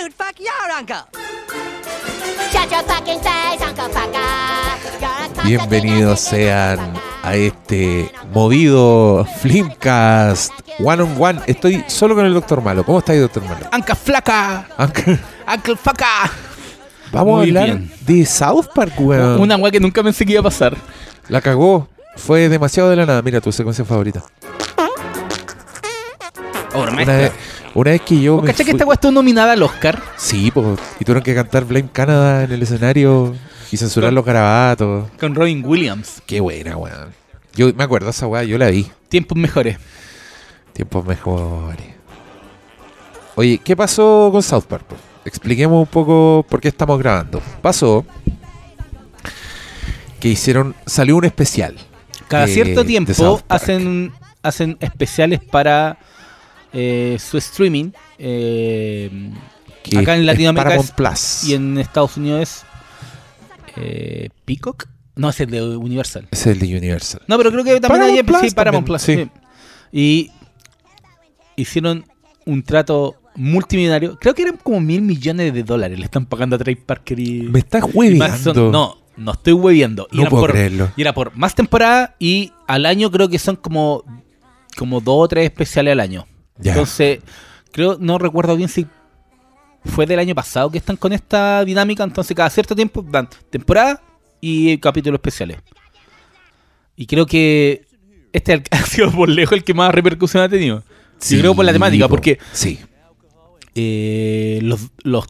You'd fuck your uncle. Shut your fucking face, Uncle Fucker. You're a Bienvenidos sean a este movido Flimcast One on One. Estoy solo con el Doctor Malo. ¿Cómo está ahí, Doctor Malo? Anca flaca, Uncle, Uncle Faca. Vamos Muy a hablar bien. de South Park, weón. Una weá que nunca pensé que iba a pasar. La cagó. Fue demasiado de la nada. Mira, tu secuencia favorita. Ahora, Una una vez que yo. ¿Vos me cachai que esta weá estuvo nominada al Oscar? Sí, pues. Y tuvieron que cantar Blame Canada en el escenario y censurar Con- los garabatos. Con Robin Williams. Qué buena, weón. Yo me acuerdo esa weá, yo la vi. Tiempos mejores. Tiempos mejores. Oye, ¿qué pasó con South Park? Expliquemos un poco por qué estamos grabando. Pasó que hicieron, salió un especial. Cada eh, cierto tiempo hacen, hacen especiales para eh, su streaming. eh, acá en Latinoamérica es- Plus. y en Estados Unidos es eh, Peacock. No, es el de Universal. Es el de Universal. No, pero creo que también Paramount hay Plus sí, Paramount Plus. sí. Y hicieron un trato multimillonario. Creo que eran como mil millones de dólares. Le están pagando a Trey Parker y. Me estás hueveando. No, no estoy hueviando. Y, No era puedo por, creerlo. y era por más temporada y al año creo que son como, como dos o tres especiales al año. Entonces, creo, no recuerdo bien si fue del año pasado que están con esta dinámica. Entonces, cada cierto tiempo dan temporada y capítulos especiales. Y creo que este ha sido por lejos el que más repercusión ha tenido. Yo creo por la temática, po. porque Sí. eh, los, los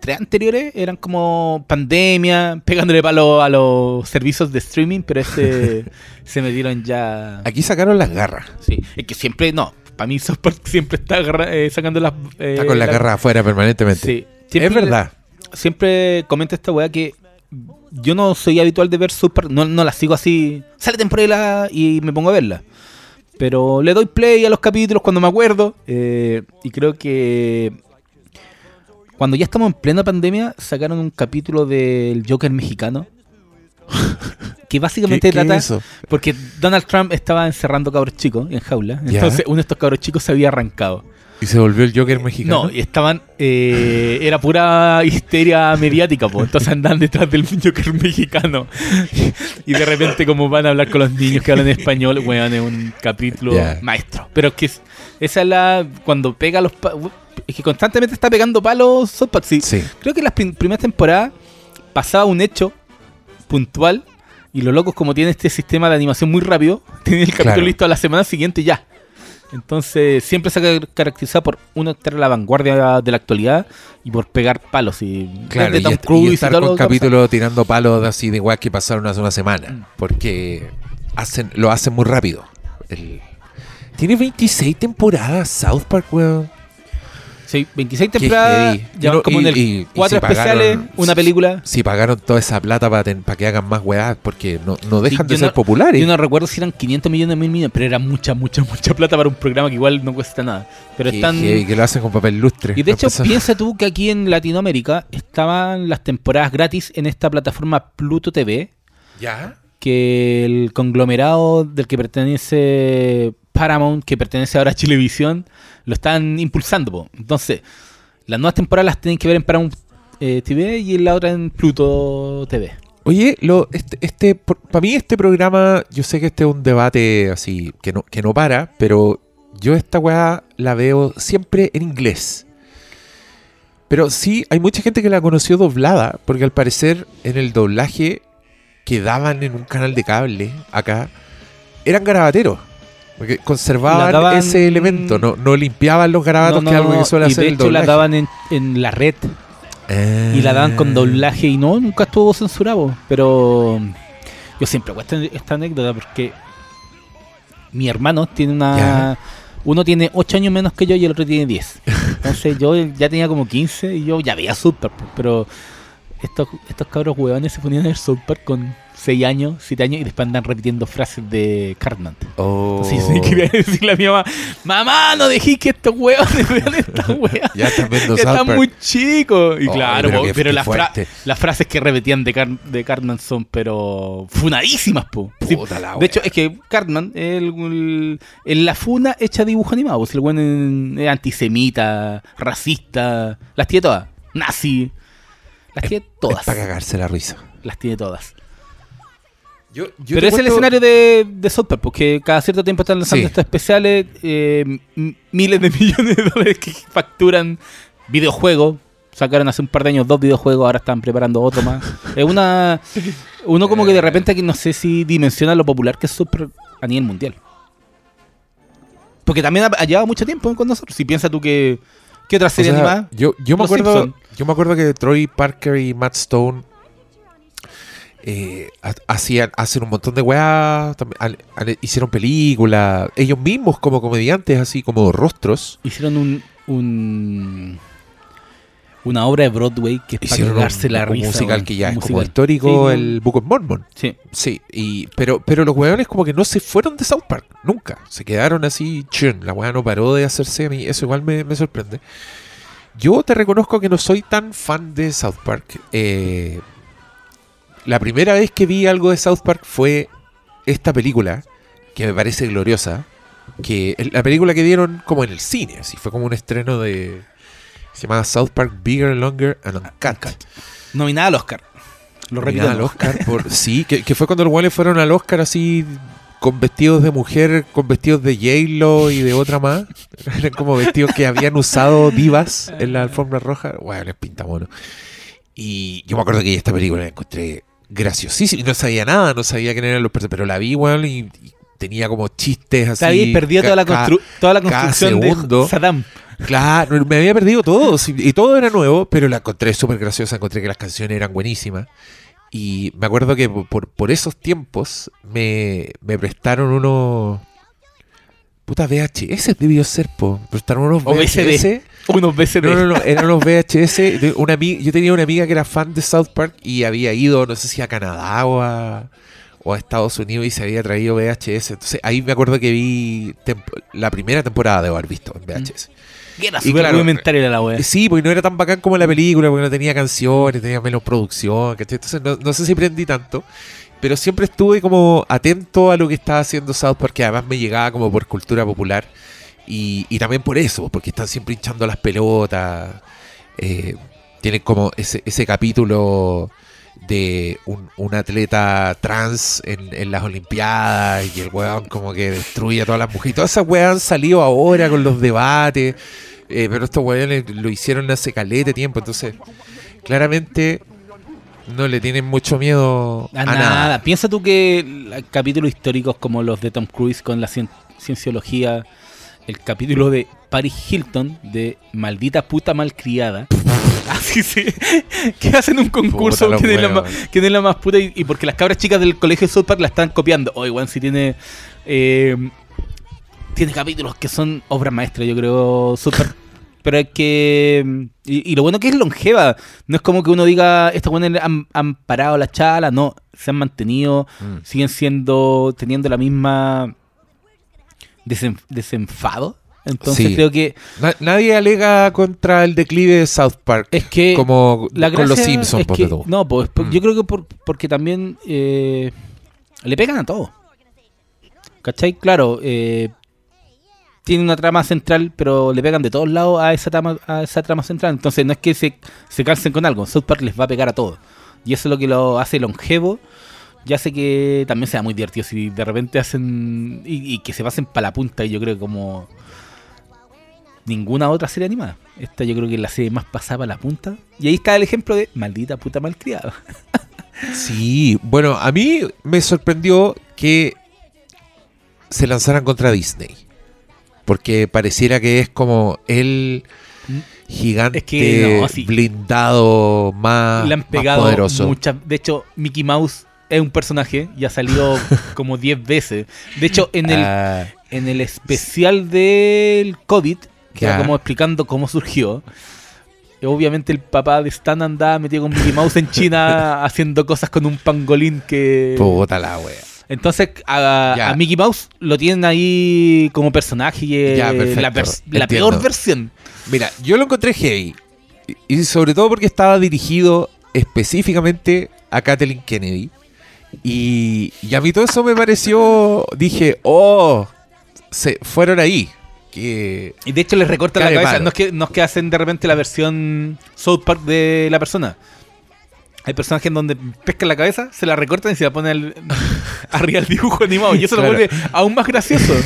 tres anteriores eran como pandemia, pegándole palo a los servicios de streaming, pero este se metieron ya. Aquí sacaron las garras. Sí, es que siempre, no, para mí South siempre está eh, sacando las. eh, Está con la la- garra afuera permanentemente. Sí, siempre- es verdad. Siempre comenta esta weá que yo no soy habitual de ver South no, no la sigo así, sale temporada y me pongo a verla. Pero le doy play a los capítulos cuando me acuerdo. eh, y creo que cuando ya estamos en plena pandemia, sacaron un capítulo del Joker mexicano. que básicamente ¿Qué- qué trata. Porque Donald Trump estaba encerrando cabros chicos en jaula. Ya. Entonces uno de estos cabros chicos se había arrancado. Y se volvió el Joker mexicano. No, y estaban. eh, era pura histeria mediática, pues. Entonces andan detrás del Joker mexicano. y de repente, como van a hablar con los niños que hablan español, weón, es un capítulo maestro. Pero es que es- esa es la. Cuando pega los. Es que constantemente está pegando palos. Sí. Sí. Creo que las prim- primeras temporadas pasaba un hecho puntual. Y los locos, como tienen este sistema de animación muy rápido, tienen el capítulo Claro. listo a la semana siguiente y ya. Entonces, siempre se ha caracterizado por uno estar a la vanguardia de la actualidad y por pegar palos. Y Claro, y, Tom est- y Cruise y estar todo con lo capítulos tirando palos así de weas que pasaron hace una Mm. semana. Porque hacen, lo hacen muy rápido. El- Tiene 26 temporadas South Park, weón. Sí, 26 Qué temporadas, Y en el y- 4 si especiales, pagaron- una película. Si pagaron toda esa plata para que hagan más weas, porque no, no dejan de ser no- populares. Yo no recuerdo si eran 500 millones o 1000 millones, pero era mucha, mucha, mucha plata para un programa que igual no cuesta nada. Pero Qué están. que lo hacen con papel lustre. Y de hecho, piensa tú que aquí en Latinoamérica estaban las temporadas gratis en esta plataforma Pluto TV, ¿Ya? que el conglomerado del que pertenece Paramount, que pertenece ahora a Chilevisión, lo están impulsando. Entonces, las nuevas temporadas las tienen que ver en Paramount eh, TV y la otra en Pluto TV. Oye, lo, este, este, para mí este programa, yo sé que este es un debate así que no, que no para, pero yo esta weá la veo siempre en inglés. Pero sí, hay mucha gente que la conoció doblada, porque al parecer en el doblaje que daban en un canal de cable acá, eran garabateros. Porque conservaban La daban- ese elemento, no, no limpiaban los garabatos, No, que es algo que suele y hacer de el hecho la doblaje. daban en, en la red y la daban con Ah. doblaje y no, nunca estuvo censurado. Pero yo siempre cuento esta anécdota porque mi hermano tiene una... Uno tiene 8 años menos que yo y el otro tiene 10. Entonces yo ya tenía como 15 y yo ya veía Super, pues, pero estos, estos cabros huevones se ponían en el South Park con 6 años, 7 años y después andan repitiendo frases de Cartman. Oh. Sí, sí, quería decirle a mi mamá, mamá, no dejé que estos huevones vean esta wea. Ya están viendo Están muy chicos. Y Oh, claro, pero po, pero, las, fra- fuerte. las frases que repetían de, Car- de Cartman son, pero funadísimas, po. Sí, de hecho, es que Cartman, el, el- en la funa hecha dibujo animado, el buen es antisemita, racista, las tiene todas. Nazi, las tiene todas. Para cagarse la risa. Las tiene todas. Yo, Pero es el escenario de, de South Park, porque cada cierto tiempo están lanzando Sí. estos especiales, eh, miles de millones de dólares que facturan videojuegos. Sacaron hace un par de años dos videojuegos, ahora están preparando otro más. Es una. Uno como que de repente que no sé si dimensiona lo popular que es South Park a nivel mundial. Porque también ha, ha llevado mucho tiempo con nosotros. Si piensas tú que. ¿Qué otra O serie sea, animada? Yo, yo me acuerdo, Simpson. yo me acuerdo que Troy Parker y Matt Stone eh, ha- hacían, hacen un montón de weas, también, al- al- hicieron películas, ellos mismos como comediantes, así como rostros, Hicieron un. un una obra de Broadway que es para hicieron un, cagarse la un risa. musical que ya Un es como musical. histórico, Sí, el Book of Mormon. Sí. Sí, y, pero, pero los weones como que no se fueron de South Park, nunca. Se quedaron así, chun, la weá no paró de hacerse a mí, eso igual me, me sorprende. Yo te reconozco que no soy tan fan de South Park. Eh, la primera vez que vi algo de South Park fue esta película, que me parece gloriosa, que la película que dieron como en el cine, así fue como un estreno de... Se llamaba South Park Bigger, Longer and Uncut. Nominada al Oscar. Lo repito. Nominada al Oscar por sí, que, que fue cuando los guales fueron al Oscar así con vestidos de mujer, con vestidos de J-Lo y de otra más. Eran como vestidos que habían usado divas en la alfombra roja. Bueno, les pinta mono. Y yo me acuerdo que esta película la encontré graciosísima. Y no sabía nada, no sabía quién eran los personajes, pero la vi, weón, y, y tenía como chistes así. Perdido ca- toda la, constru- toda la construcción de Saddam. Claro, me había perdido todo. Y todo era nuevo, pero la encontré súper graciosa. Encontré que las canciones eran buenísimas. Y me acuerdo que por, por esos tiempos me, me prestaron unos. Puta VHS debió ser, po. Prestaron unos VHS. Unos BCD. No, no, no, eran unos VHS. una yo tenía una amiga que era fan de South Park y había ido, no sé si a Canadá o a, o a Estados Unidos y se había traído VHS. Entonces ahí me acuerdo que vi la primera temporada de haber visto en VHS. Que era Y súper claro, rudimentaria la wea. Sí, porque no era tan bacán como la película, porque no tenía canciones, tenía menos producción, ¿cachai? Entonces no, no sé si prendí tanto, pero siempre estuve como atento a lo que estaba haciendo South Park, que además me llegaba como por cultura popular, y, y también por eso, porque están siempre hinchando las pelotas, eh, tienen como ese, ese capítulo de un, un atleta trans en, en las Olimpiadas y el weón como que destruye a todas las mujeres. Y todas esas weas han salido ahora con los debates, eh, pero estos weones lo hicieron hace calete tiempo, entonces claramente no le tienen mucho miedo A a, nada. nada. Piensa tú que capítulos históricos como los de Tom Cruise con la cien- cienciología, el capítulo de Paris Hilton de Maldita puta malcriada. Así se. que hacen un concurso quién es, la es la más puta y, y porque las cabras chicas del colegio de South Park la están copiando. O igual si tiene. eh, tiene capítulos que son obras maestras, yo creo, South Park. Pero hay que. Y, y lo bueno que es longeva. No es como que uno diga, estos buenos han, han parado la chala. No, se han mantenido. Mm. Siguen siendo. teniendo la misma. Desen- desenfado. Entonces Sí. creo que. Na- nadie alega contra el declive de South Park Es que. como la con los Simpsons. que-. No, pues por- Mm. yo creo que por- porque también. eh, le pegan a todo. ¿Cachai? Claro. Eh, tiene una trama central, pero le pegan de todos lados a esa trama, a esa trama central. Entonces no es que se, se calcen con algo. South Park les va a pegar a todo. Y eso es lo que lo hace longevo. Y hace que también sea muy divertido. Si de repente hacen. Y, y que se pasen para la punta. Y yo creo que como. Ninguna otra serie animada. Esta yo creo que es la serie más pasada para la punta. Y ahí está el ejemplo de maldita puta malcriada. Sí, bueno, a mí me sorprendió que se lanzaran contra Disney. Porque pareciera que es como el gigante Es que no, sí. blindado más, Le han más pegado poderoso. muchas. De hecho, Mickey Mouse es un personaje y ha salido como 10 veces. De hecho, en el, Ah, en el especial del COVID, que era como explicando cómo surgió, obviamente el papá de Stan andaba metido con Mickey Mouse en China haciendo cosas con un pangolín que... Puta la wea. Entonces a, Mickey Mouse lo tienen ahí como personaje Ya, la, la peor versión. Mira, yo lo encontré heavy. Y sobre todo porque estaba dirigido específicamente a Kathleen Kennedy. Y, y a mí todo eso me pareció. Dije, oh, se fueron ahí. Que. Y de hecho les recortan la cabeza. No es, que, no es que hacen de repente la versión South Park de la persona. Hay personajes en donde pescan la cabeza, se la recortan y se la ponen al- arriba del dibujo animado. Y eso Claro. lo vuelve aún más gracioso.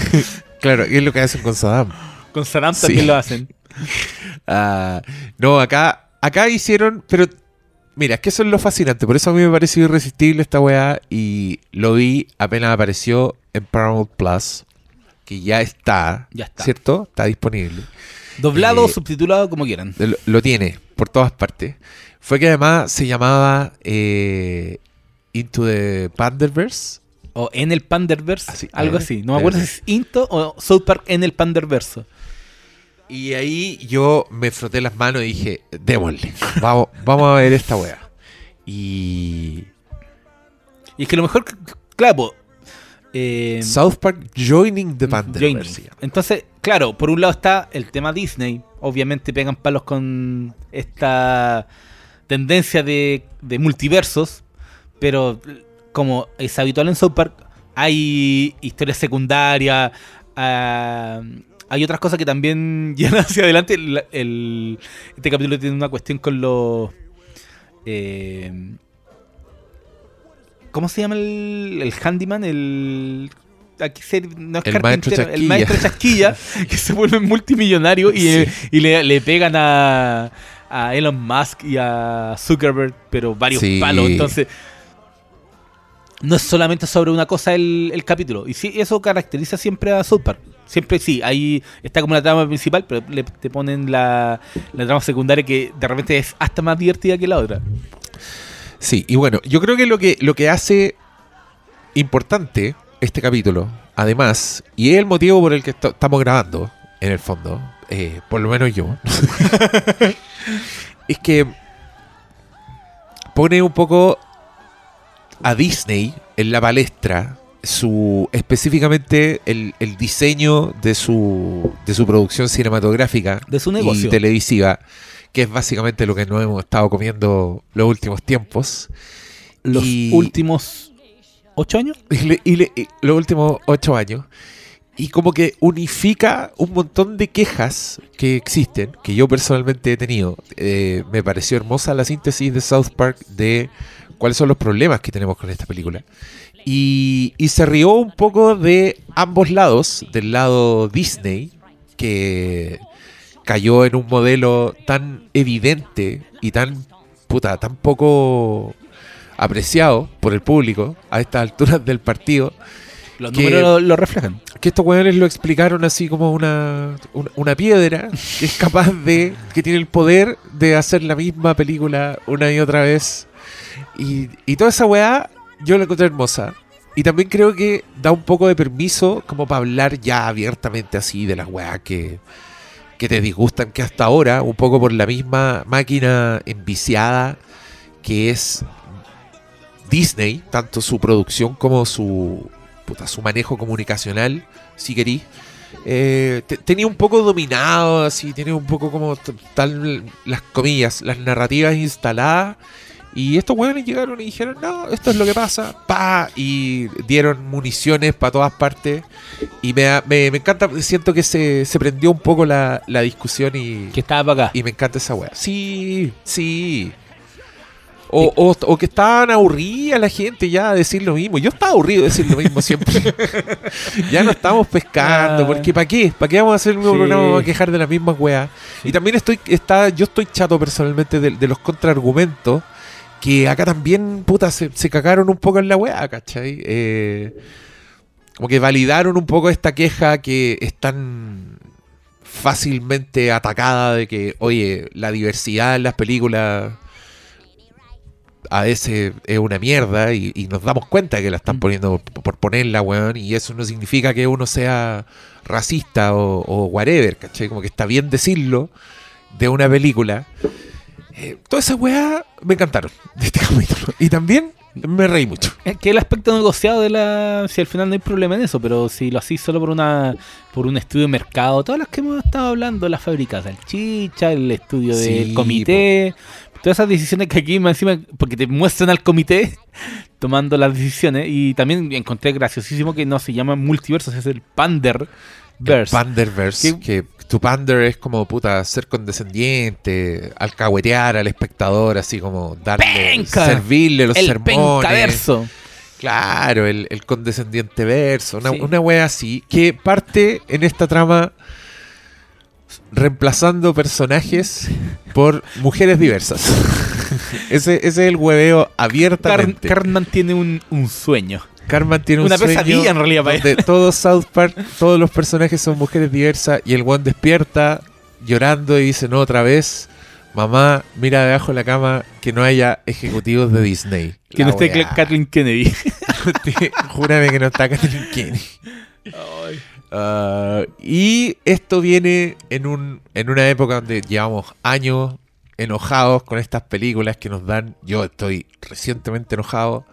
Claro, es lo que hacen con Saddam. Con Saddam Sí. también lo hacen. Ah, no, acá, acá hicieron, pero mira, es que eso es lo fascinante, por eso a mí me pareció irresistible esta weá y lo vi apenas apareció en Paramount Plus, que ya está, Ya está. ¿cierto? Está disponible. Doblado Eh, subtitulado como quieran. Lo, lo tiene por todas partes. Fue que además se llamaba eh, Into the Panderverse. O en el Panderverse, Así, algo eh, así. No me acuerdo si es Into o South Park en el Panderverso. Y ahí yo me froté las manos y dije, démosle, vamos, vamos a ver esta weá. Y Y es que lo mejor, claro, eh, South Park Joining the llama. Entonces, claro, por un lado está el tema Disney. Obviamente pegan palos con esta tendencia de, de multiversos. Pero como es habitual en South Park, hay historias secundarias. ah, hay otras cosas que también llegan hacia adelante. El- el- este capítulo tiene una cuestión con los. eh, ¿Cómo se llama el, el handyman? El. Aquí se- no es El maestro el Chasquilla. maestro chasquilla, que se vuelve multimillonario y, Sí. y le, le pegan a, a Elon Musk y a Zuckerberg, pero varios Sí. palos. Entonces, no es solamente sobre una cosa el, el capítulo. Y sí, eso caracteriza siempre a South Park. Siempre sí, ahí está como la trama principal, pero le, te ponen la, la trama secundaria que de repente es hasta más divertida que la otra. Sí, y bueno, yo creo que lo que, lo que hace importante este capítulo, además, y es el motivo por el que estamos grabando, en el fondo, eh, por lo menos yo, es que pone un poco a Disney en la palestra su específicamente el, el diseño de su de su producción cinematográfica De su y televisiva que es básicamente lo que nos hemos estado comiendo los últimos tiempos Los Y- últimos ocho años. y, le- y le- y los últimos ocho años y como que unifica un montón de quejas que existen, que yo personalmente he tenido. Eh, me pareció hermosa la síntesis de South Park de cuáles son los problemas que tenemos con esta película. Y, y se rió un poco de ambos lados, del lado Disney, que cayó en un modelo tan evidente y tan, puta, tan poco apreciado por el público a estas alturas del partido, Los Que- números lo, lo reflejan. que estos weones lo explicaron así como una, una, una piedra que es capaz de, que tiene el poder de hacer la misma película una y otra vez. Y, y toda esa weá yo la encontré hermosa. Y también creo que da un poco de permiso como para hablar ya abiertamente así de las weas que, que te disgustan, que hasta ahora, un poco por la misma máquina enviciada que es Disney, tanto su producción como su, puta, su manejo comunicacional, si querís, eh, te- tenía un poco dominado, así, tiene un poco como tal las comillas, las narrativas instaladas. Y estos hueones llegaron y dijeron, no, esto es lo que pasa, pa, y dieron municiones para todas partes. Y me, me, me encanta, siento que se, se prendió un poco la, la discusión y, Que estaba para acá. y me encanta esa weá. Sí, sí. O, o, o que estaban aburrida la gente ya de decir lo mismo. Yo estaba aburrido de decir lo mismo siempre. ya no estamos pescando. Ah. Porque ¿para qué? ¿Para qué vamos a hacer un nuevo Sí. programa? Vamos a quejar de las mismas weas. Sí. Y también estoy, está, yo estoy chato personalmente de, de los contraargumentos. Que acá también, puta, se, se cagaron un poco en la weá, ¿cachai? Eh, como que validaron un poco esta queja que es tan fácilmente atacada de que, oye, la diversidad en las películas a veces es una mierda y, y nos damos cuenta que la están Mm. poniendo por ponerla, weón, y eso no significa que uno sea racista o, o whatever, ¿cachai? Como que está bien decirlo de una película. Eh, toda esa weá me encantaron de este capítulo. Y también me reí mucho. Es que el aspecto negociado de la. Si al final no hay problema en eso, pero si lo hacís solo por una por un estudio de mercado, todas las que hemos estado hablando, las fábricas salchicha, el estudio del comité, todas esas decisiones que aquí más encima, porque te muestran al comité tomando las decisiones, y también encontré graciosísimo que no se llama multiversos, es el Panderverse. El Panderverse, Que- que tu pander es como puta ser condescendiente, alcahuetear al espectador, así como darle, ¡Penca! servirle los el sermones. pencaverso. Claro, el, el condescendiente verso, una, Sí. una wea así, que parte en esta trama reemplazando personajes por mujeres diversas. ese, ese es el hueveo Car- abiertamente. Cartman tiene un, un sueño. Carmen tiene un Una sueño pesadilla, en realidad, para donde todo South Park, todos los personajes son mujeres diversas y el one despierta llorando y dice no otra vez, mamá, mira debajo de la cama que no haya ejecutivos de Disney. Que La no esté. Kathleen Kennedy. Júrame que no está Kathleen Kennedy. Ah, y esto viene en, un, en una época donde llevamos años enojados con estas películas que nos dan. Yo estoy recientemente enojado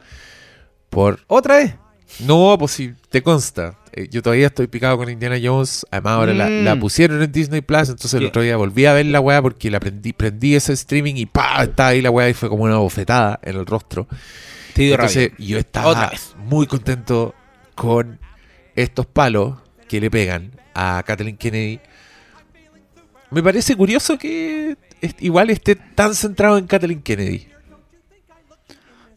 por ¿Otra vez? no, pues si te consta. Eh, yo todavía estoy picado con Indiana Jones. Además, ahora la, Mm. la pusieron en Disney Plus. Entonces, el otro día volví a ver la weá porque la prendí, prendí ese streaming y ¡pa! Estaba ahí la weá y fue como una bofetada en el rostro. Te Entonces, rabia. yo Otra estaba vez. muy contento con estos palos que le pegan a Kathleen Kennedy. Me parece curioso que igual esté tan centrado en Kathleen Kennedy.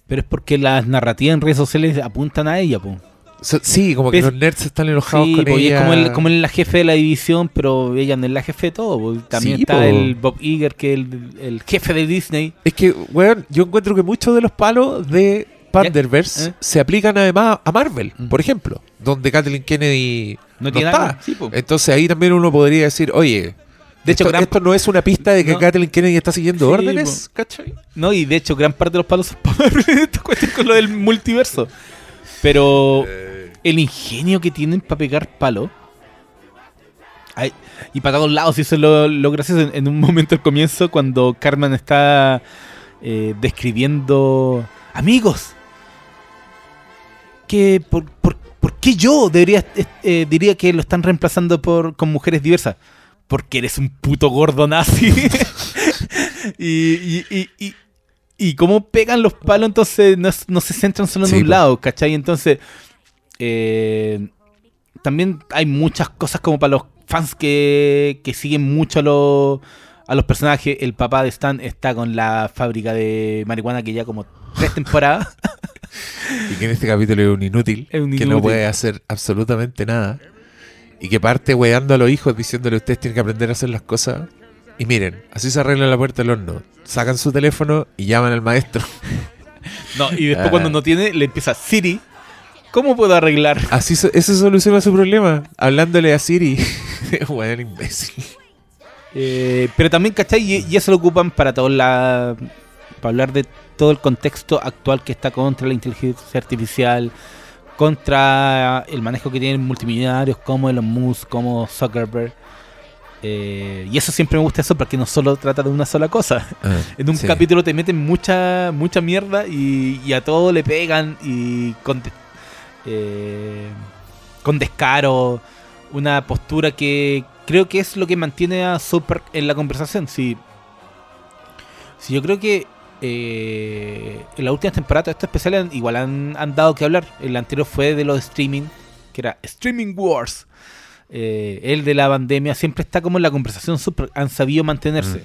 Pero es porque las narrativas en redes sociales apuntan a ella, po. So- sí, como que los nerds están enojados Sí, con po, y ella. es como, el, como el- la jefe de la división, pero ella no es la jefe de todo. po. También Sí, está po. el Bob Iger, que es el, el jefe de Disney. Es que, weón, yo encuentro que muchos de los palos de Panderverse ¿Eh? se aplican además a Marvel, Mm. por ejemplo, donde Kathleen Kennedy No no, tiene está. Sí. Entonces ahí también uno podría decir, oye, De hecho, esto, gran- esto no es una pista de que No. Kathleen Kennedy está siguiendo Sí, órdenes, ¿cachai? No, y de hecho, gran parte de los palos son para esta cuestión con lo del multiverso. Pero el ingenio que tienen para pegar palo. Ay, y para todos lados, y eso es lo, lo gracioso. En, en un momento al comienzo, cuando Carmen está eh, describiendo amigos. Que por, por, ¿por qué yo debería eh, diría que lo están reemplazando por con mujeres diversas? Porque eres un puto gordo nazi. y, y, y, y, y cómo pegan los palos, entonces no, no se centran solo en Sí, un po. lado, ¿cachai? Entonces, eh, también hay muchas cosas como para los fans que, que siguen mucho a los, a los personajes. El papá de Stan está con la fábrica de marihuana que ya como tres temporadas. Y que en este capítulo es un inútil, Es un que no inútil. puede hacer absolutamente nada. Y que parte weando a los hijos diciéndole ustedes tienen que aprender a hacer las cosas. Y miren, así se arregla la puerta del horno. Sacan su teléfono y llaman al maestro. No, y después Ah. cuando no tiene, le empieza Siri. ¿Cómo puedo arreglar? Así so- eso soluciona su problema. Hablándole a Siri. Weón, imbécil. Eh, pero también, ¿cachai? Y, y eso lo ocupan para todo la. para hablar de todo el contexto actual que está contra la inteligencia artificial, contra el manejo que tienen multimillonarios como Elon Musk, como Zuckerberg. Eh, y eso siempre me gusta eso porque no solo trata de una sola cosa. Ah, En un sí. capítulo te meten mucha mucha mierda y, y a todo le pegan y con, eh, con descaro, una postura que creo que es lo que mantiene a Super en la conversación. Si, si yo creo que eh, en la última temporada estos especiales han- igual han, han dado que hablar. El anterior fue de los streaming, que era Streaming Wars. Eh, el de la pandemia siempre está como en la conversación, super, han sabido mantenerse.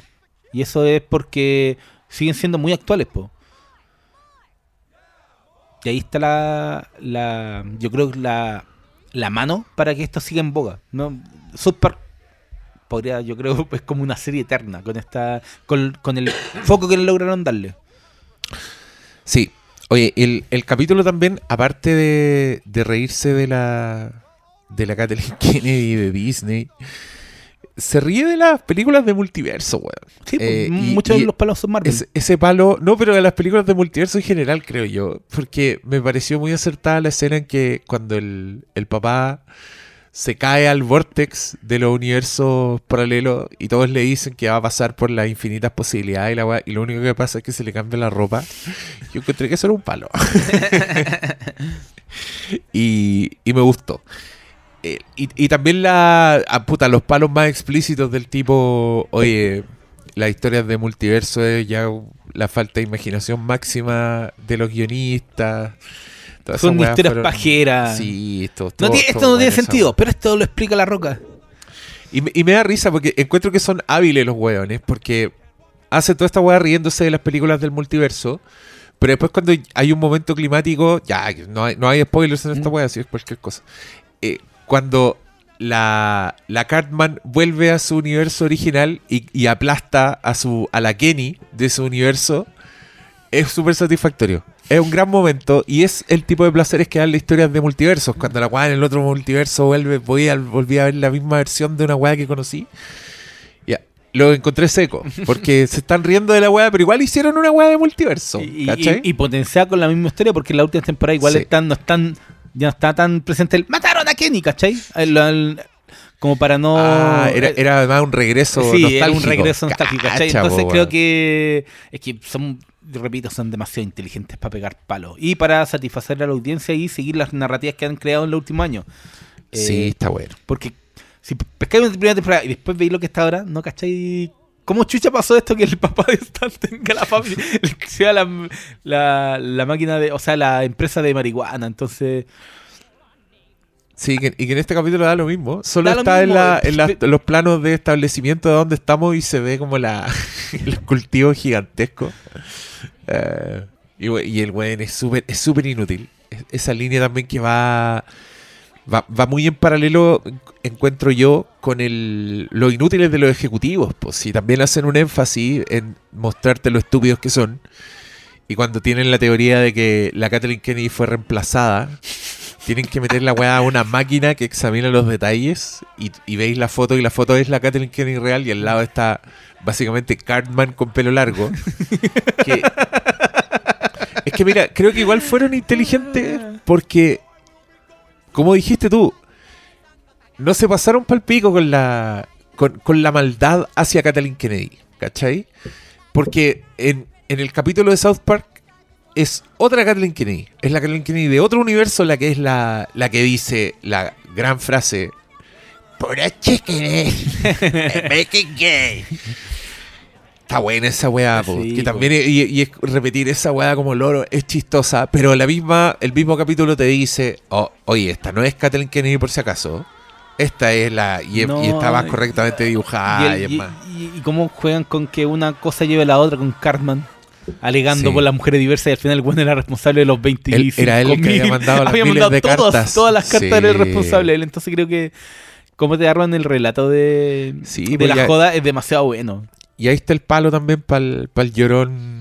Y eso es porque siguen siendo muy actuales, po. Y ahí está la, la yo creo que la, la mano para que esto siga en boga. ¿no? Super podría, yo creo, es como una serie eterna con esta con, con el foco que le lograron darle. Sí. Oye, el, el capítulo también, aparte de, de reírse de la de la Kathleen Kennedy de Disney, se ríe de las películas de multiverso, weón. Sí, po, Eh, muchos y de los palos son Marvel. Ese, ese palo, no, pero de las películas de multiverso en general, creo yo. Porque me pareció muy acertada la escena en que cuando el, el papá se cae al vortex de los universos paralelos y todos le dicen que va a pasar por las infinitas posibilidades y la y lo único que pasa es que se le cambia la ropa. Yo encontré que eso era un palo. y, y me gustó. Eh, y, y también la ah, puta, los palos más explícitos del tipo, oye, las historias de multiverso es ya la falta de imaginación máxima de los guionistas. Son historias fueron- pajeras. Sí, esto, No tiene- esto no tiene sentido, pero esto lo explica la roca. Y, me- y me da risa porque encuentro que son hábiles los weones, porque hacen toda esta weá riéndose de las películas del multiverso, pero después cuando hay un momento climático, ya, no hay, no hay spoilers en esta Mm. weá, así es cualquier cosa. Eh, cuando la, la Cartman vuelve a su universo original y, y aplasta a, su, a la Kenny de su universo, es súper satisfactorio. Es un gran momento y es el tipo de placeres que dan las historias de multiversos. Cuando la weá en el otro multiverso vuelve, voy a, volví a ver la misma versión de una weá que conocí. Ya, lo encontré seco. Porque se están riendo de la weá, pero igual hicieron una weá de multiverso. Y, y, potenciada con la misma historia porque en la última temporada igual Sí. están, no están, ya no está tan presente el mataron a Kenny, ¿cachai? El- el- como para no. Ah, era, era además un regreso sí, nostálgico. era un regreso nostálgico, ¿cachai? Cacha, Entonces po, creo que es que son, repito, son demasiado inteligentes para pegar palos y para satisfacer a la audiencia y seguir las narrativas que han creado en los últimos años. Eh, Sí, está bueno. Porque si pescáis una primera temporada y después veis lo que está ahora, ¿no cachai? ¿Cómo chucha pasó esto que el papá de Stan tenga la familia, sea la, la, la máquina de, o sea, la empresa de marihuana? Entonces, Sí, que- y que en este capítulo da lo mismo. Solo lo está en, la- en pe- los planos de establecimiento de donde estamos y se ve como la el cultivo gigantesco. Eh, y, el weón es súper es súper inútil. Es- Esa línea también que va, va, va muy en paralelo, en- encuentro yo, con el, lo inútiles de los ejecutivos. Pues si también hacen un énfasis en mostrarte lo estúpidos que son. Y cuando tienen la teoría de que la Kathleen Kennedy fue reemplazada, tienen que meter la weá a una máquina que examina los detalles y, y veis la foto y la foto es la Kathleen Kennedy real y al lado está básicamente Cartman con pelo largo. Que- es que mira, creo que igual fueron inteligentes porque, como dijiste tú, no se pasaron pal pico con la, con, con la maldad hacia Kathleen Kennedy, ¿cachai? Porque en, en el capítulo de South Park es otra Kathleen Kennedy. Es la Kathleen Kennedy de otro universo la que es la, la que dice la gran frase. Por chicken, make it gay. Está buena esa weá, Sí, que también es- y, y es repetir esa weá como loro es chistosa, pero la misma, el mismo capítulo te dice, oh, oye, esta no es Kathleen Kennedy por si acaso, esta es la, y, No, y está más correctamente dibujada y, y, el- es más. y cómo juegan con que una cosa lleve a la otra con Cartman. Alegando Sí. por las mujeres diversas y al final el bueno era responsable de los 25 Él- era él el que había mandado las había miles mandado de todas, cartas. todas las cartas era el responsable él. Entonces creo que cómo te arman el relato de, Sí, de pues la ya- joda es demasiado bueno. Y ahí está el palo también para el, llorón.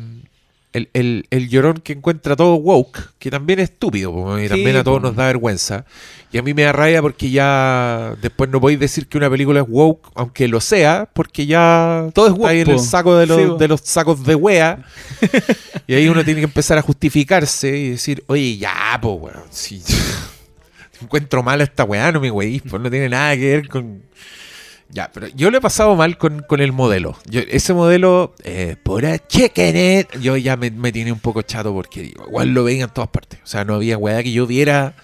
El, el- el llorón que encuentra todo woke, que también es estúpido, y Sí, también a todos nos da vergüenza. Y a mí me da rabia porque ya después no podéis decir que una película es woke, aunque lo sea, porque ya Todo es está ahí woke, en el saco de los, Sí, de los sacos de wea. y ahí uno tiene que empezar a justificarse y decir, oye, ya, po, weón, si encuentro mal a esta weá, no me weís, pues no tiene nada que ver con. Ya, pero yo lo he pasado mal con, con el modelo. Ese modelo, eh, por a chicken it, yo ya me, me tiene un poco chato porque igual lo veía en todas partes. O sea, no había weá que yo viera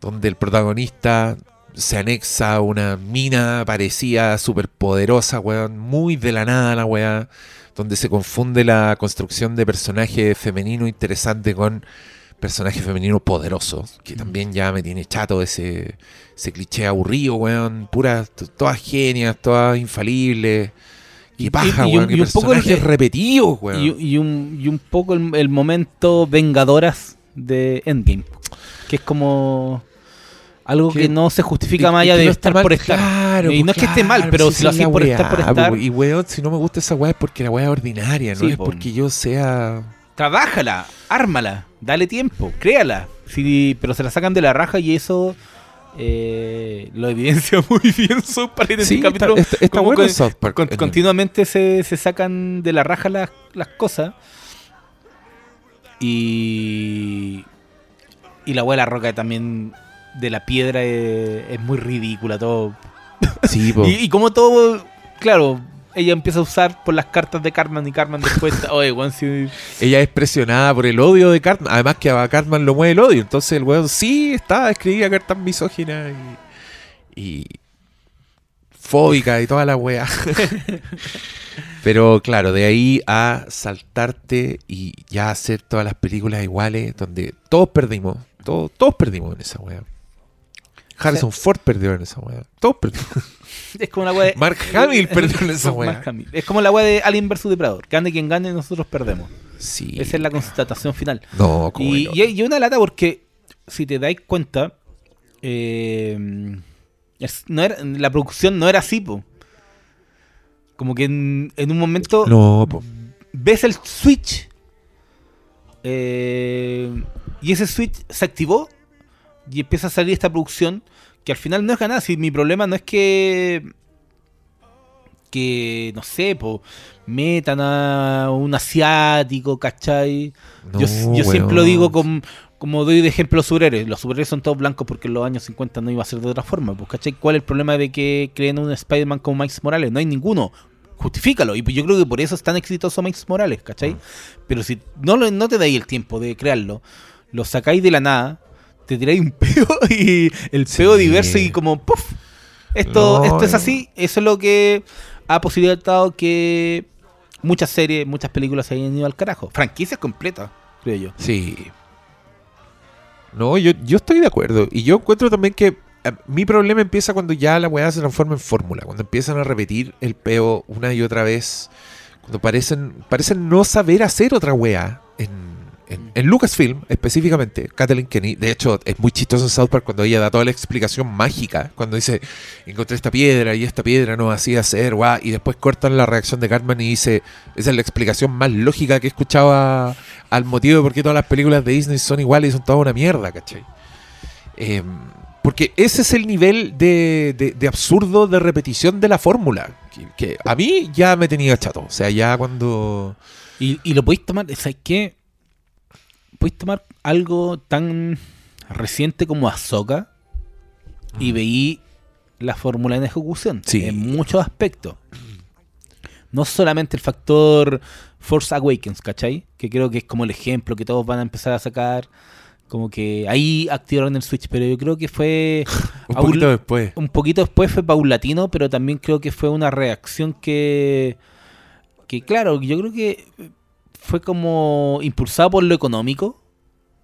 donde el protagonista se anexa a una mina parecía súper poderosa, weón, muy de la nada la weá, donde se confunde la construcción de personaje femenino interesante con personaje femenino poderoso, que también ya me tiene chato ese, ese cliché aburrido, weón, puras, todas genias, todas infalibles. Y paja, y weón, y un poco el- weón. Y, un, y un poco el, el momento vengadoras de Endgame. Que es como algo Que- que no se justifica más allá de no estar mal, por estar. claro, y no es que esté mal, pero si si lo esa es hacís la por weá, estar por po, estar, Y weón, si no me gusta esa weá es porque la weá es ordinaria, no Sí, es po. porque yo sea. trabájala, ármala, dale tiempo, créala. Sí, pero se la sacan de la raja y eso eh, lo evidencia muy bien South Park en este Sí, está, capítulo. está- bueno con- South Park. Con- en- continuamente se, se sacan de la raja las, las cosas. Y. Y la abuela Roca también de la piedra es, es muy ridícula, todo. Sí, y como todo, claro, ella empieza a usar por las cartas de Cartman y Cartman después, oye, weón, sí, Ella es presionada por el odio de Cartman. Además que a Cartman lo mueve el odio. Entonces el weón sí está escribía cartas misóginas y, y fóbica y toda la wea. Pero claro, de ahí a saltarte y ya hacer todas las películas iguales, donde todos perdimos. Todos, todos perdimos en esa wea. Harrison Ford perdió en esa wea. Todos perdimos. Es como la weá de... Mark Hamill perdió en esa. Mark Hamill. Es como la weá de Alien vs Depredador. Gane quien gane, nosotros perdemos. Sí. Esa es la constatación final. No, como Y, y, y una lata porque, si te dais cuenta, eh, es- no era, la producción no era así, po. Como que en, en un momento No, po. ves el switch eh, y ese switch se activó y empieza a salir esta producción que al final no es ganar. Si mi problema no es que que no sé, po, metan a un asiático, ¿cachai? yo siempre lo digo con- como doy de ejemplo los superhéroes. Los superhéroes son todos blancos porque en los años 50 no iba a ser de otra forma. Pues, ¿cachai? ¿Cuál es el problema de que creen un Spider-Man como Miles Morales? No hay ninguno. Justifícalo. Y pues yo creo que por eso es tan exitoso Miles Morales. ¿cachai? Pero si no, no te dais el tiempo de crearlo, lo sacáis de la nada, te tiráis un peo y el peo Sí. diverso y como ¡puf! Esto, No, esto es no. así. Eso es lo que ha posibilitado que muchas series, muchas películas se hayan ido al carajo. Franquicias completas, creo yo. Sí. No, yo, yo estoy de acuerdo. Y yo encuentro también que eh, mi problema empieza cuando ya la weá se transforma en fórmula. Cuando empiezan a repetir el peo una y otra vez. Cuando parecen, parecen no saber hacer otra weá. En, en, Lucasfilm, específicamente, Kathleen Kenny. De hecho, es muy chistoso en South Park cuando ella da toda la explicación mágica. Cuando dice, encontré esta piedra y esta piedra no hacía hacer, guau. Y después cortan la reacción de Cartman y dice, esa es la explicación más lógica que he escuchado a- al motivo de por qué todas las películas de Disney son iguales y son toda una mierda, ¿cachai? Em, porque ese es el nivel de, de- absurdo de repetición de la fórmula. Que, que a mí ya me tenía chato. O sea, ya cuando. Y, y lo podéis tomar, ¿sabes qué? Podéis tomar algo tan reciente como Ahsoka y veí la fórmula en ejecución. Sí. En muchos aspectos. No solamente el factor Force Awakens, ¿cachai? Que creo que es como el ejemplo que todos van a empezar a sacar. Como que ahí activaron el Switch, pero yo creo que fue Un poquito después. un poquito después fue paulatino, pero también creo que fue una reacción que, que claro, yo creo que fue como impulsado por lo económico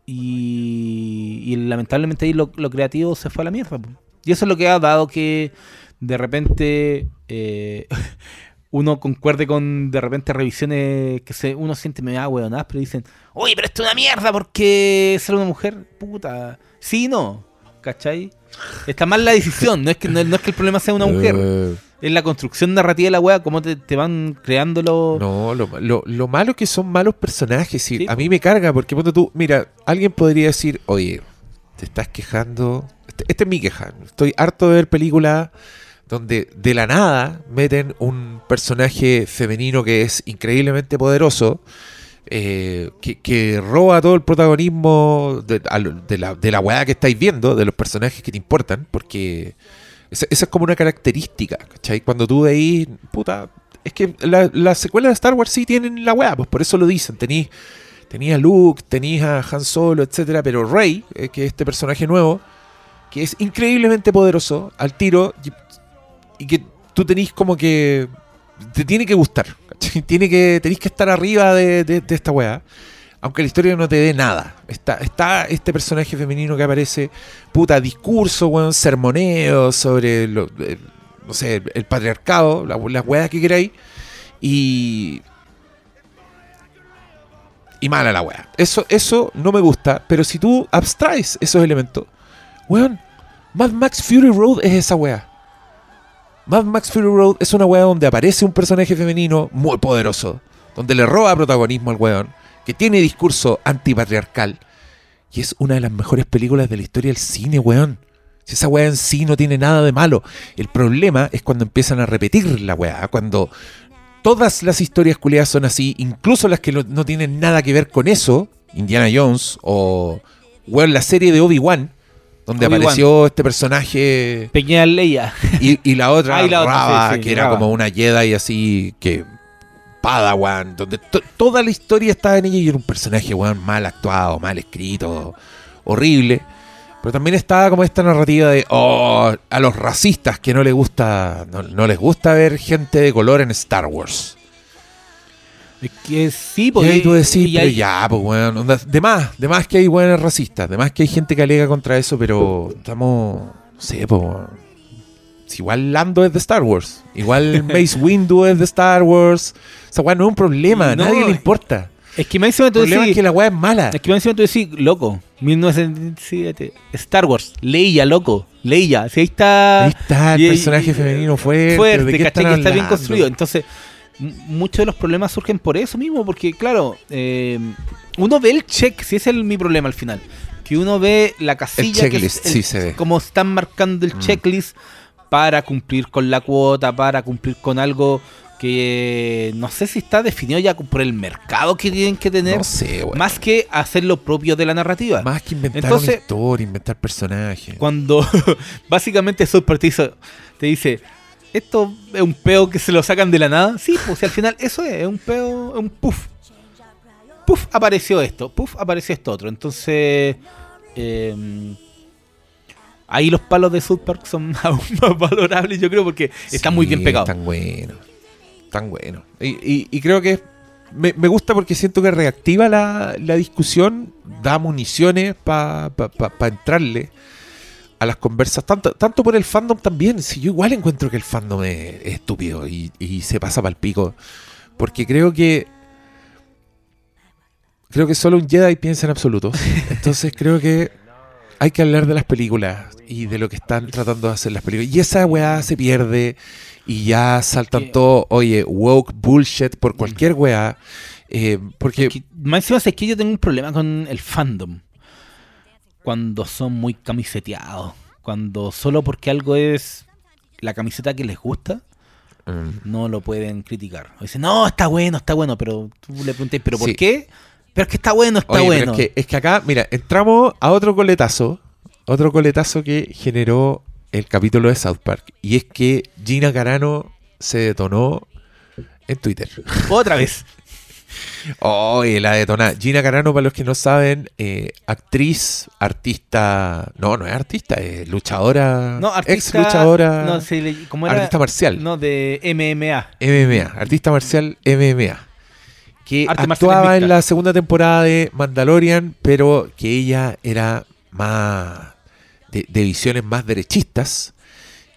y, lamentablemente ahí lo, creativo se fue a la mierda. Y eso es lo que ha dado que de repente eh, uno concuerde con de repente revisiones que se, uno siente me da huevonadas, pero dicen, oye, pero esto es una mierda porque ser una mujer, puta. Sí, no, ¿cachai? Está mal la decisión, no es que, no, no es que el problema sea una mujer, Es la construcción narrativa de la wea, cómo te, te van creando los... No, lo, lo, lo malo que son malos personajes. Sí, a mí me carga porque cuando tú, mira, alguien podría decir, oye, te estás quejando. Este, esta es mi queja. Estoy harto de ver películas donde de la nada meten un personaje femenino que es increíblemente poderoso. eh, que, que roba todo el protagonismo de la, de la weá que estáis viendo, de los personajes que te importan, porque esa, es como una característica, ¿cachai? Cuando tú veis, puta, es que la- las secuelas de Star Wars sí tienen la weá, pues por eso lo dicen. Tenís a Luke, tenís a Han Solo, etcétera, pero Rey, eh, que es este personaje nuevo, que es increíblemente poderoso al tiro y, que tú tenís como que te tiene que gustar, ¿cachai? tiene que tenéis que estar arriba de, de- de esta weá. Aunque la historia no te dé nada. Está, está este personaje femenino que aparece, puta, discurso, weón, sermoneo sobre, lo- eh, no sé, el patriarcado, la- las weas que queráis. Y. Y mala la wea. Eso, eso no me gusta, pero si tú abstraes esos elementos, weón, Mad Max Fury Road es esa wea. Mad Max Fury Road es una wea donde aparece un personaje femenino muy poderoso, donde le roba protagonismo al weón, que tiene discurso antipatriarcal, y es una de las mejores películas de la historia del cine, weón. Si esa weá en sí no tiene nada de malo. El problema es cuando empiezan a repetir la weá, cuando todas las historias culiadas son así, incluso las que no, no tienen nada que ver con eso, Indiana Jones o weón, la serie de Obi-Wan, donde apareció este personaje Pequeña Leia. y, y la otra, Ah, y la otra, Rava, sí, sí, que era como una Jedi así que Padawan, donde to- toda la historia estaba en ella y era un personaje weón, mal actuado, mal escrito, horrible. Pero también estaba como esta narrativa de oh, a los racistas que no les gusta no, no les gusta ver gente de color en Star Wars. Es que sí, Y porque. ahí tú decís, y pero hay- ya, pues weón, onda, de más, de más que hay buenas racistas, de más que hay gente que alega contra eso, pero estamos, no sé, pues igual Lando es de Star Wars, igual Mace Windu es de Star Wars, o sea, weón, no es un problema, a nadie le eh, importa. Es que me encima El tú problema decís. es que la weá es mala. Es que más encima tú decís, loco, 1977, Star Wars, Leia, loco, Leia, si ahí está... Ahí está el y- personaje y- femenino fuerte. ¿de fuerte, están Que está bien construido. Entonces, muchos de los problemas surgen por eso mismo, porque claro, eh, uno ve el check, si ese es el- mi problema al final, que uno ve la casilla, que checklist, es el- sí se ve. como están marcando el Mm. checklist para cumplir con la cuota, para cumplir con algo que no sé si está definido ya por el mercado que tienen que tener, No sé, weón. más que hacer lo propio de la narrativa. Más que inventar Entonces- una historia, inventar personajes. Cuando básicamente Park te dice, esto es un peo que se lo sacan de la nada. Sí, pues al final eso es, es un peo, es un puff. Puff apareció esto, puff apareció esto otro. Entonces, eh, ahí los palos de South Park son aún más valorables, yo creo, porque están muy bien pegados. Tan bueno. Tan bueno. Y, y- y creo que me, me gusta porque siento que reactiva la, la discusión, da municiones para entrarle a las conversas, tanto, tanto por el fandom también. Si yo igual encuentro que el fandom es, es estúpido y, y se pasa para el pico. Porque creo que. Creo que solo un Jedi piensa en absoluto. Entonces creo que hay que hablar de las películas y de lo que están tratando de hacer las películas. Y esa weá se pierde y ya saltan Que- todo, oye, woke bullshit por cualquier weá. Eh, porque Que- más encima es que yo tengo un problema con el fandom. Cuando son muy camiseteados. Cuando solo porque algo es la camiseta que les gusta, mm, no lo pueden criticar. O dicen, no, está bueno, está bueno, pero tú le preguntas, ¿pero por Sí. qué? Pero es que está bueno, está Oye, pero bueno. es, que, es que acá, mira, entramos a otro coletazo. Otro coletazo que generó el capítulo de South Park. Y es que Gina Carano se detonó en Twitter. Otra vez. Oye, la detonada. Gina Carano, para los que no saben, eh, actriz, artista. No, no es artista, es luchadora. No, artista. Ex luchadora. No, le- ¿cómo era? artista marcial. No, de MMA. MMA, artista marcial MMA. Que Arte actuaba en la segunda temporada de Mandalorian, pero que ella era más de, de visiones más derechistas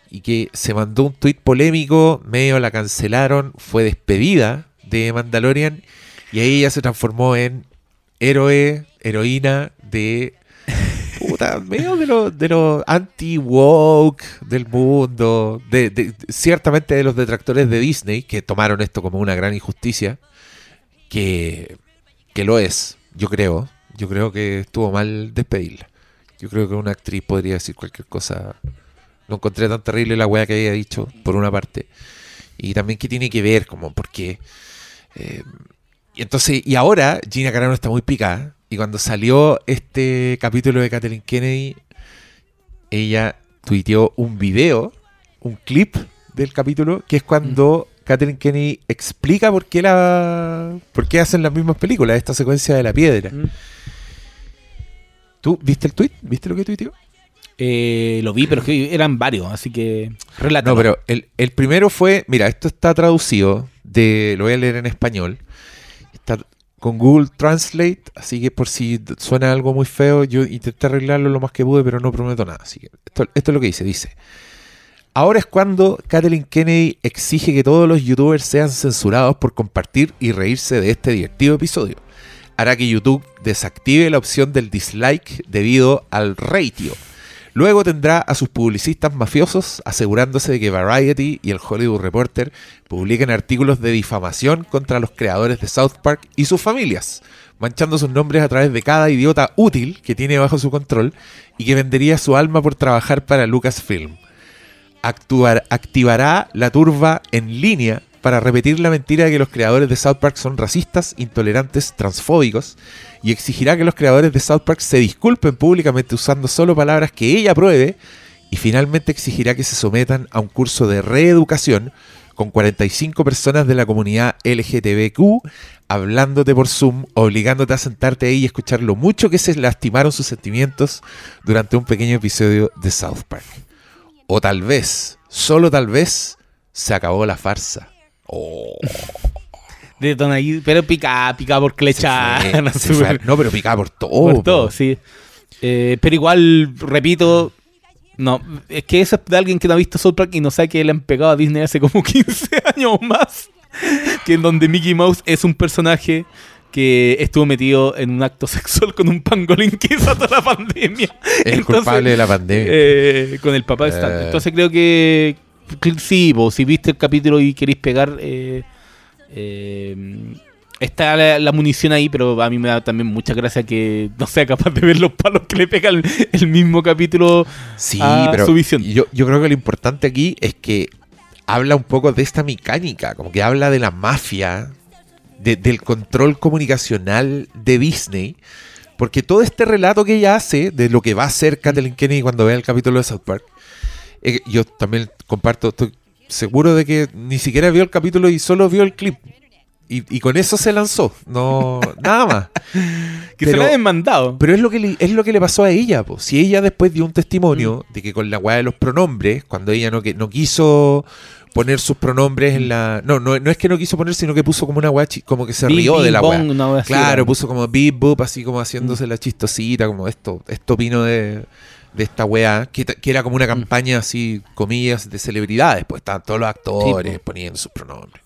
y que se mandó un tuit polémico, medio la cancelaron, fue despedida de Mandalorian y ahí ella se transformó en héroe, heroína de puta, medio de los de los anti-woke del mundo, de, de- ciertamente de los detractores de Disney, que tomaron esto como una gran injusticia, que, que lo es, yo creo. Yo creo que estuvo mal despedirla. Yo creo que una actriz podría decir cualquier cosa. No encontré tan terrible la weá que había dicho, por una parte. Y también que tiene que ver, como porque... eh, y entonces, y ahora Gina Carano está muy picada. Y cuando salió este capítulo de Kathleen Kennedy, ella tuiteó un video, un clip del capítulo, que es cuando Kathleen Kennedy explica por qué la por qué hacen las mismas películas, esta secuencia de la piedra. Mm. ¿Tú viste el tweet? ¿Viste lo que tuiteó? Eh, lo vi, pero que eran varios, así que relata. No, pero el, el primero fue, mira, esto está traducido, de, lo voy a leer en español, está con Google Translate, así que por si suena algo muy feo, yo intenté arreglarlo lo más que pude, pero no prometo nada. Así que esto, esto es lo que dice, dice, ahora es cuando Kathleen Kennedy exige que todos los youtubers sean censurados por compartir y reírse de este divertido episodio. Hará que YouTube desactive la opción del dislike debido al ratio. Luego tendrá a sus publicistas mafiosos asegurándose de que Variety y el Hollywood Reporter publiquen artículos de difamación contra los creadores de South Park y sus familias, manchando sus nombres a través de cada idiota útil que tiene bajo su control y que vendería su alma por trabajar para Lucasfilm. Actuar, activará la turba en línea para repetir la mentira de que los creadores de South Park son racistas, intolerantes, transfóbicos, y exigirá que los creadores de South Park se disculpen públicamente usando solo palabras que ella apruebe, y finalmente exigirá que se sometan a un curso de reeducación con 45 personas de la comunidad LGTBQ hablándote por Zoom, obligándote a sentarte ahí y escuchar lo mucho que se lastimaron sus sentimientos durante un pequeño episodio de South Park. O tal vez, solo tal vez, se acabó la farsa. Oh, De Don ahí, pero pica, pica por se clecha. fue, no, se súper- fue. No, pero picaba por todo. por todo, po. sí. Eh, pero igual, repito, no, es que eso es de alguien que no ha visto South Park y no sabe que le han pegado a Disney hace como 15 años o más. Que en donde Mickey Mouse es un personaje que estuvo metido en un acto sexual con un pangolín que hizo toda la pandemia. El Entonces, culpable de la pandemia. eh, con el papá de Stan. Eh. Entonces creo que, sí, po, si viste el capítulo y queréis pegar, eh, eh, está la, la munición ahí, pero a mí me da también mucha gracia que no sea capaz de ver los palos que le pega el, el mismo capítulo. Sí, a pero su visión. Yo, yo creo que lo importante aquí es que habla un poco de esta mecánica, como que habla de la mafia, de- del control comunicacional de Disney, porque todo este relato que ella hace de lo que va a hacer Kathleen Kennedy cuando vea el capítulo de South Park, eh, yo también comparto, estoy seguro de que ni siquiera vio el capítulo y solo vio el clip. Y, y con eso se lanzó, no nada más. Que se Pero- le ha demandado. Pero es lo que le, es lo que le pasó a ella, po. Si ella después dio un testimonio Mm. de que con la weá de los pronombres, cuando ella no, que, no quiso poner sus pronombres Mm. en la. No, no, no es que no quiso poner, sino que puso como una weá, chi- como que se rió de la bong, una wea Claro, puso como beep boop, así como haciéndose la chistosita, como esto, esto opino de, de esta weá, que, era como una campaña así, comillas, de celebridades, pues estaban todos los actores po. poniendo sus pronombres.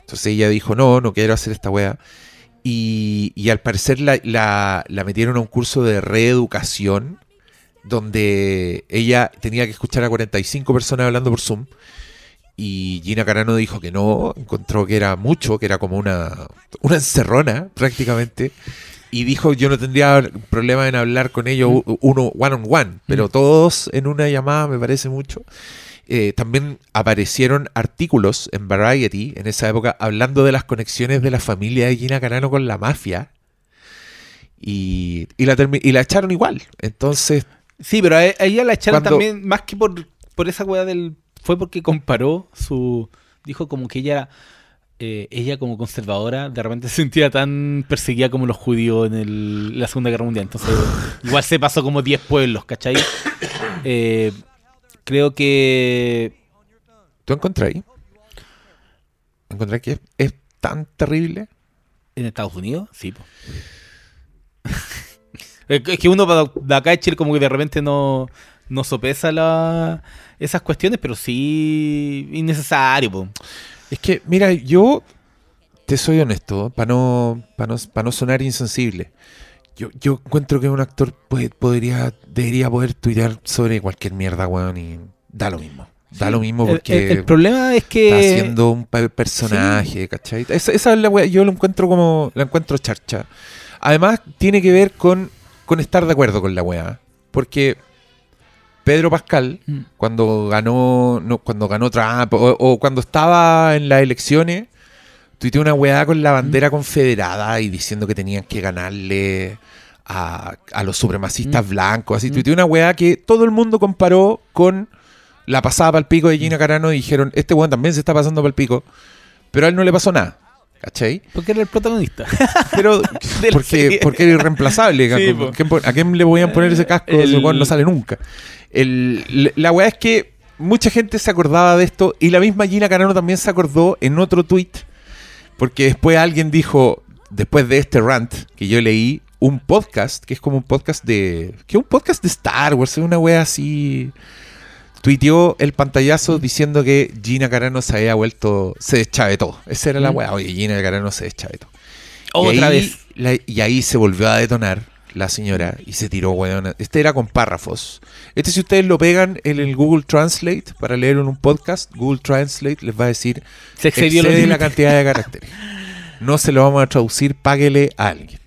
Entonces ella dijo, no, no quiero hacer esta weá. Y, y al parecer la, la- la metieron a un curso de reeducación donde ella tenía que escuchar a 45 personas hablando por Zoom. Y Gina Carano dijo que no, encontró que era mucho, que era como una, una encerrona prácticamente. Y dijo, yo no tendría problema en hablar con ellos u- uno one on one, pero Mm. todos en una llamada me parece mucho. Eh, también aparecieron artículos en Variety en esa época hablando de las conexiones de la familia de Gina Carano con la mafia. Y, y, la, y la echaron igual. Entonces, Sí, pero a ella la echaron Cuando- también, más que por, por esa weá del. Fue porque comparó su. Dijo como que ella. eh, ella como conservadora de repente se sentía tan perseguida como los judíos en el- la Segunda Guerra Mundial. Entonces, igual se pasó como 10 pueblos, ¿cachai? Eh, creo que. ¿tú encontrás ahí? ¿Encontrás que es, es tan terrible? ¿En Estados Unidos? Sí, po. es que- uno de acá de Chile como que de repente no, no sopesa la, esas cuestiones, pero sí innecesario, po. Es que, mira, yo te soy honesto, para no, para no, pa no sonar insensible. Yo, yo encuentro que un actor puede- podría, debería poder tuitear sobre cualquier mierda, weón, y da lo mismo. Da lo mismo porque el, el problema es que... está haciendo un personaje, ¿cachai? Esa, esa es la weá, yo lo encuentro como, la encuentro charcha. Además, tiene que ver con, con estar de acuerdo con la weá. Porque Pedro Pascal, Mm. cuando ganó, no, cuando ganó Trump, o, o cuando estaba en las elecciones, tuiteó una weá con la bandera confederada y diciendo que tenían que ganarle a, a los supremacistas Mm. blancos. Así, Mm. tuiteó una weá que todo el mundo comparó con la pasada para el pico de Gina Carano y dijeron, este weón también se está pasando para el pico, pero a él no le pasó nada. ¿Cachai? Porque era el protagonista. Pero porque, porque era irreemplazable. Sí, ¿A, quién, a le podían poner ese casco? El- Ese no sale nunca. El- la weá es que mucha gente se acordaba de esto y la misma Gina Carano también se acordó en otro tweet porque después alguien dijo, después de este rant que yo leí, un podcast, que es como un podcast de... que es un podcast de Star Wars, es una wea así... Tuiteó el pantallazo diciendo que Gina Carano se había vuelto... se deschavetó. Esa era la Mm. wea. Oye, Gina Carano se deschavetó. Otra y ahí, vez. la- y ahí se volvió a detonar la señora y se tiró, weón. Este era con párrafos. Este, si ustedes lo pegan en el Google Translate para leerlo en un podcast, Google Translate les va a decir Se excedió excede la cantidad de caracteres. No se lo vamos a traducir, páguele a alguien.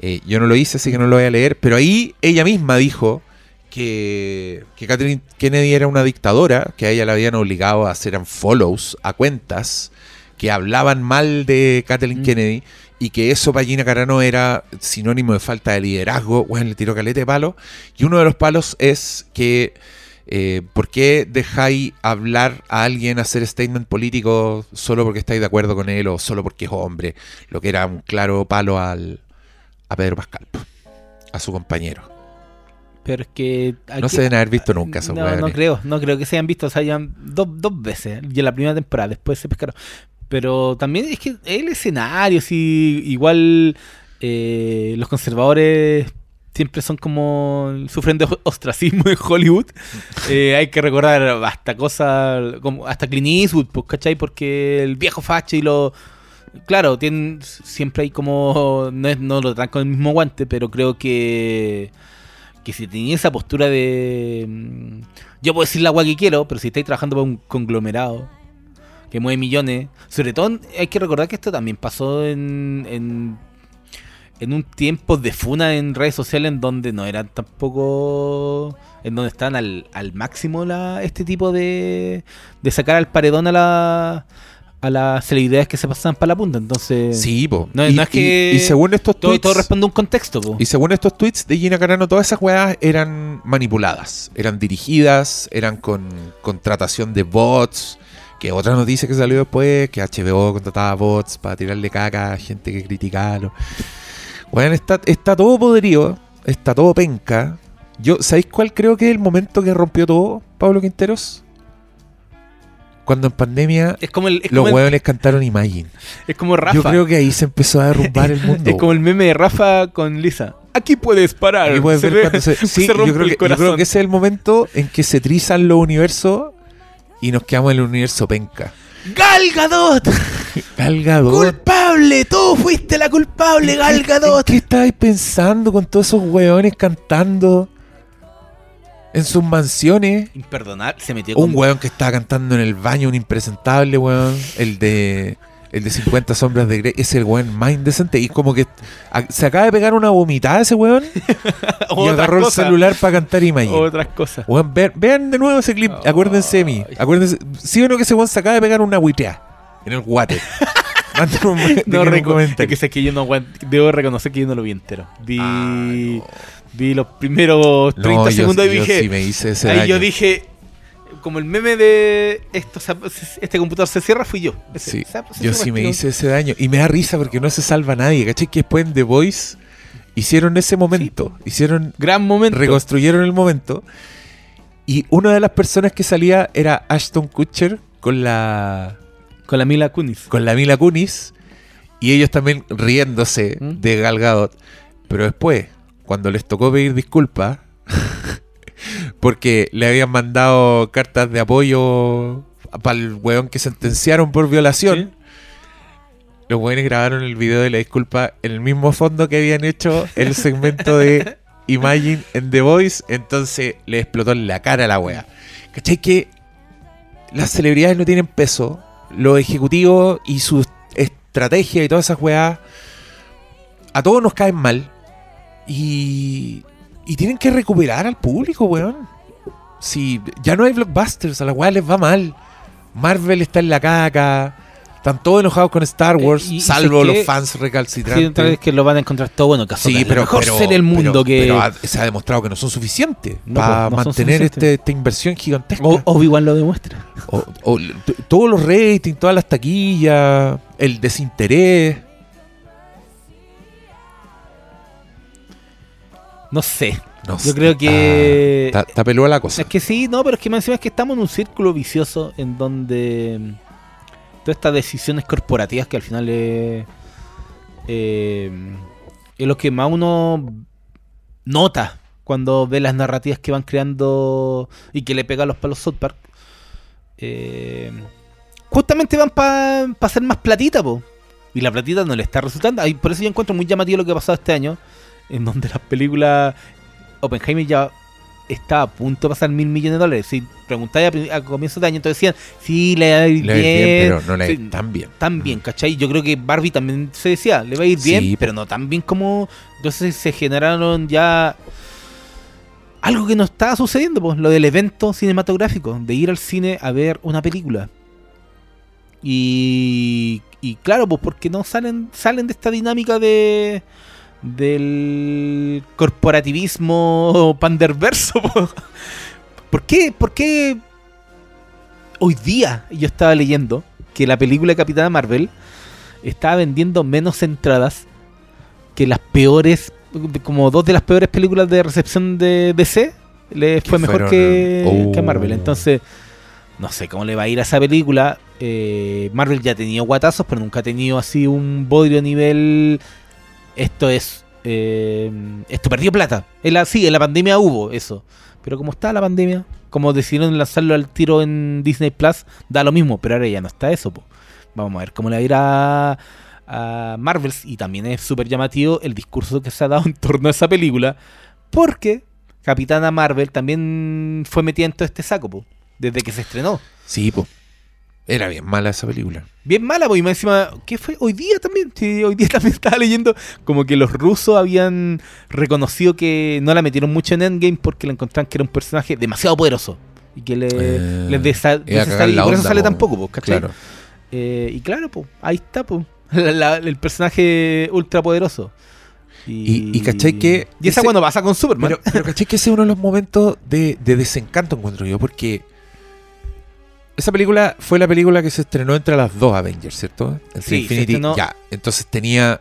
Eh, yo no lo hice, así que no lo voy a leer, pero ahí ella misma dijo que, que Kathleen Kennedy era una dictadora, que a ella la habían obligado a hacer follows a cuentas que hablaban mal de Kathleen Mm. Kennedy y que eso para Gina Carano era sinónimo de falta de liderazgo. Bueno, le tiró calete de palo. Y uno de los palos es que eh, ¿por qué dejáis hablar a alguien hacer statement político solo porque estáis de acuerdo con él o solo porque es hombre? Lo que era un claro palo al, a Pedro Pascal, a su compañero. Pero es que. No se deben haber visto nunca esos no, no creo, no creo que se hayan visto, o sea, hayan dos, dos veces, y en la primera temporada, después se pescaron. Pero también es que el escenario, sí, igual eh, los conservadores siempre son como, sufren de ostracismo en Hollywood. Eh, hay que recordar hasta cosas, como hasta Clint Eastwood, pues, ¿cachai? Porque el viejo facho y lo... Claro, tienen, siempre hay como, no, es- no lo tratan con el mismo guante, pero creo que que si tenía esa postura de. mm, Yo puedo decir la agua que quiero, pero si estáis trabajando para un conglomerado que mueve millones. Sobre todo, hay que recordar que esto también pasó en. en, en un tiempo de funa en redes sociales en donde no eran tampoco. En donde están al, al máximo la, este tipo de. de sacar al paredón a la. a las celebridades que se pasan para la punta. Entonces. Sí, po. No, y, no es que- y- y según estos Todo, tweets, todo responde a un contexto, po. y según estos tweets de Gina Carano, todas esas weas eran manipuladas, eran dirigidas, eran con contratación de bots. Que otra noticia que salió después, que HBO contrataba bots para tirarle caca a gente que criticaba. Weón, está, está todo podrido, está todo penca. Yo, ¿Sabéis cuál creo que es el momento que rompió todo, Pablo Quinteros? Cuando en pandemia Es como el. Es los como el- hueones cantaron Imagine. Es como Rafa. Yo creo que ahí se empezó a derrumbar el mundo. es como el meme de Rafa con Lisa. Aquí puedes parar. Aquí puedes Se ver se- sí, se yo rompe creo, el que, yo creo corazón. que ese es el momento en que se trizan los universos y nos quedamos en el universo penca. ¡Gal Gadot! Gal Gadot. ¡Culpable! ¡Tú fuiste la culpable, Gal ¿En Gadot! qué estabais pensando con todos esos hueones cantando en sus mansiones? Imperdonable. Se metió Un con... hueón que estaba cantando en el baño, un impresentable hueón. El de el de 50 sombras de Grey. Es el hueón más indecente. Y como que a- se acaba de pegar una vomitada ese hueón y agarró el cosas. celular para cantar Imagine. Otras cosas. Weón, vean, vean de nuevo ese clip, acuérdense de mí. Acuérdense, sí o no que ese weón se acaba de pegar una huitea en el guate. Un, No es comentario. que sé que yo no Debo reconocer que yo no lo vi entero. Vi, Ah, vi los primeros 30 No, yo- segundos y yo dije. sí me hice ese ahí daño. yo dije. Como el meme de esto, este computador se cierra, fui yo. Ese, Sí, se- se yo sí me hice ese daño. Y me da risa porque no se salva nadie. ¿Cachai? Que después en The Voice hicieron ese momento. Hicieron, Gran momento. reconstruyeron el momento. Y una de las personas que salía era Ashton Kutcher con la Con la Mila Kunis. con la Mila Kunis y ellos también riéndose ¿Mm? de Gal Gadot. Pero después, cuando les tocó pedir disculpas, porque le habían mandado cartas de apoyo para el weón que sentenciaron por violación, los weones grabaron el video de la disculpa en el mismo fondo que habían hecho el segmento de Imagine en The Voice, entonces le explotó en la cara a la wea. ¿Cachai que las celebridades no tienen peso? Los ejecutivos y su estrategia y todas esas weas a todos nos caen mal. Y, y tienen que recuperar al público, weón. Si ya no hay blockbusters, a las weas les va mal. Marvel está en la caca. Están todos enojados con Star Eh, Wars, y salvo los fans recalcitrantes. vez que lo van a encontrar todo bueno. Sí, pero, mejor pero- serie del mundo pero- que. pero ha- se ha demostrado que no son suficientes No, para no mantener suficientes. este- esta inversión gigantesca. O- Obi-Wan lo demuestra. O- todos los ratings, todas las taquillas, el desinterés. No sé. No Yo sé, creo que- Está, está peluda la cosa. Es que sí, no, pero es que más encima es que estamos en un círculo vicioso en donde mm, todas estas decisiones corporativas que al final es, eh, es lo que más uno nota cuando ve las narrativas que van creando y que le pegan los palos South Park. eh, justamente van para hacer más platita, po. Y la platita no le está resultando. Por eso yo encuentro muy llamativo lo que ha pasado este año, en donde las películas Oppenheimer ya está a punto de pasar mil millones de dólares. Si preguntáis a, a comienzo de año, entonces decían, sí, le va a ir Le bien, bien, pero no le va a ir tan bien. tan bien, ¿cachai? Yo creo que Barbie también se decía, le va a ir bien, pero no tan bien como... Entonces se generaron ya algo que no estaba sucediendo, pues, lo del evento cinematográfico, de ir al cine a ver una película. Y, y claro, pues porque no salen, salen de esta dinámica de del corporativismo panderverso. po. ¿Por qué? ¿Por qué hoy día yo estaba leyendo que la película de Capitana Marvel estaba vendiendo menos entradas que las peores, como dos de las peores películas de recepción de DC, le fue mejor fueron- que, Oh. que Marvel. Entonces, no sé cómo le va a ir a esa película. Eh, Marvel ya ha tenido guatazos, pero nunca ha tenido así un bodrio nivel. Esto es. eh, esto perdió plata. En la, sí, en la pandemia hubo eso. Pero como está la pandemia, como decidieron lanzarlo al tiro en Disney Plus, da lo mismo, pero ahora ya no está eso. po. Vamos a ver cómo le va a ir a, a Marvels. Y también es súper llamativo el discurso que se ha dado en torno a esa película. Porque Capitana Marvel también fue metida en todo este saco, po, desde que se estrenó. Sí, po. Era bien mala esa película. Bien mala, pues, y más encima, ¿qué fue? Hoy día también, sí, hoy día también estaba leyendo como que los rusos habían reconocido que no la metieron mucho en Endgame porque la encontraban que era un personaje demasiado poderoso. Y que le, Eh, les desa- desestabilizó. la por eso sale po. tan poco, pues, ¿cachai? Claro. Eh, y claro, pues, ahí está, pues, el personaje ultra poderoso. Y- y cachai que Y esa cuando pasa con Superman. Pero, pero caché que ese es uno de los momentos de, de desencanto, encuentro yo, porque esa película fue la película que se estrenó entre las dos Avengers, ¿cierto? Entre Sí, Infinity, estrenó- ya. Entonces tenía.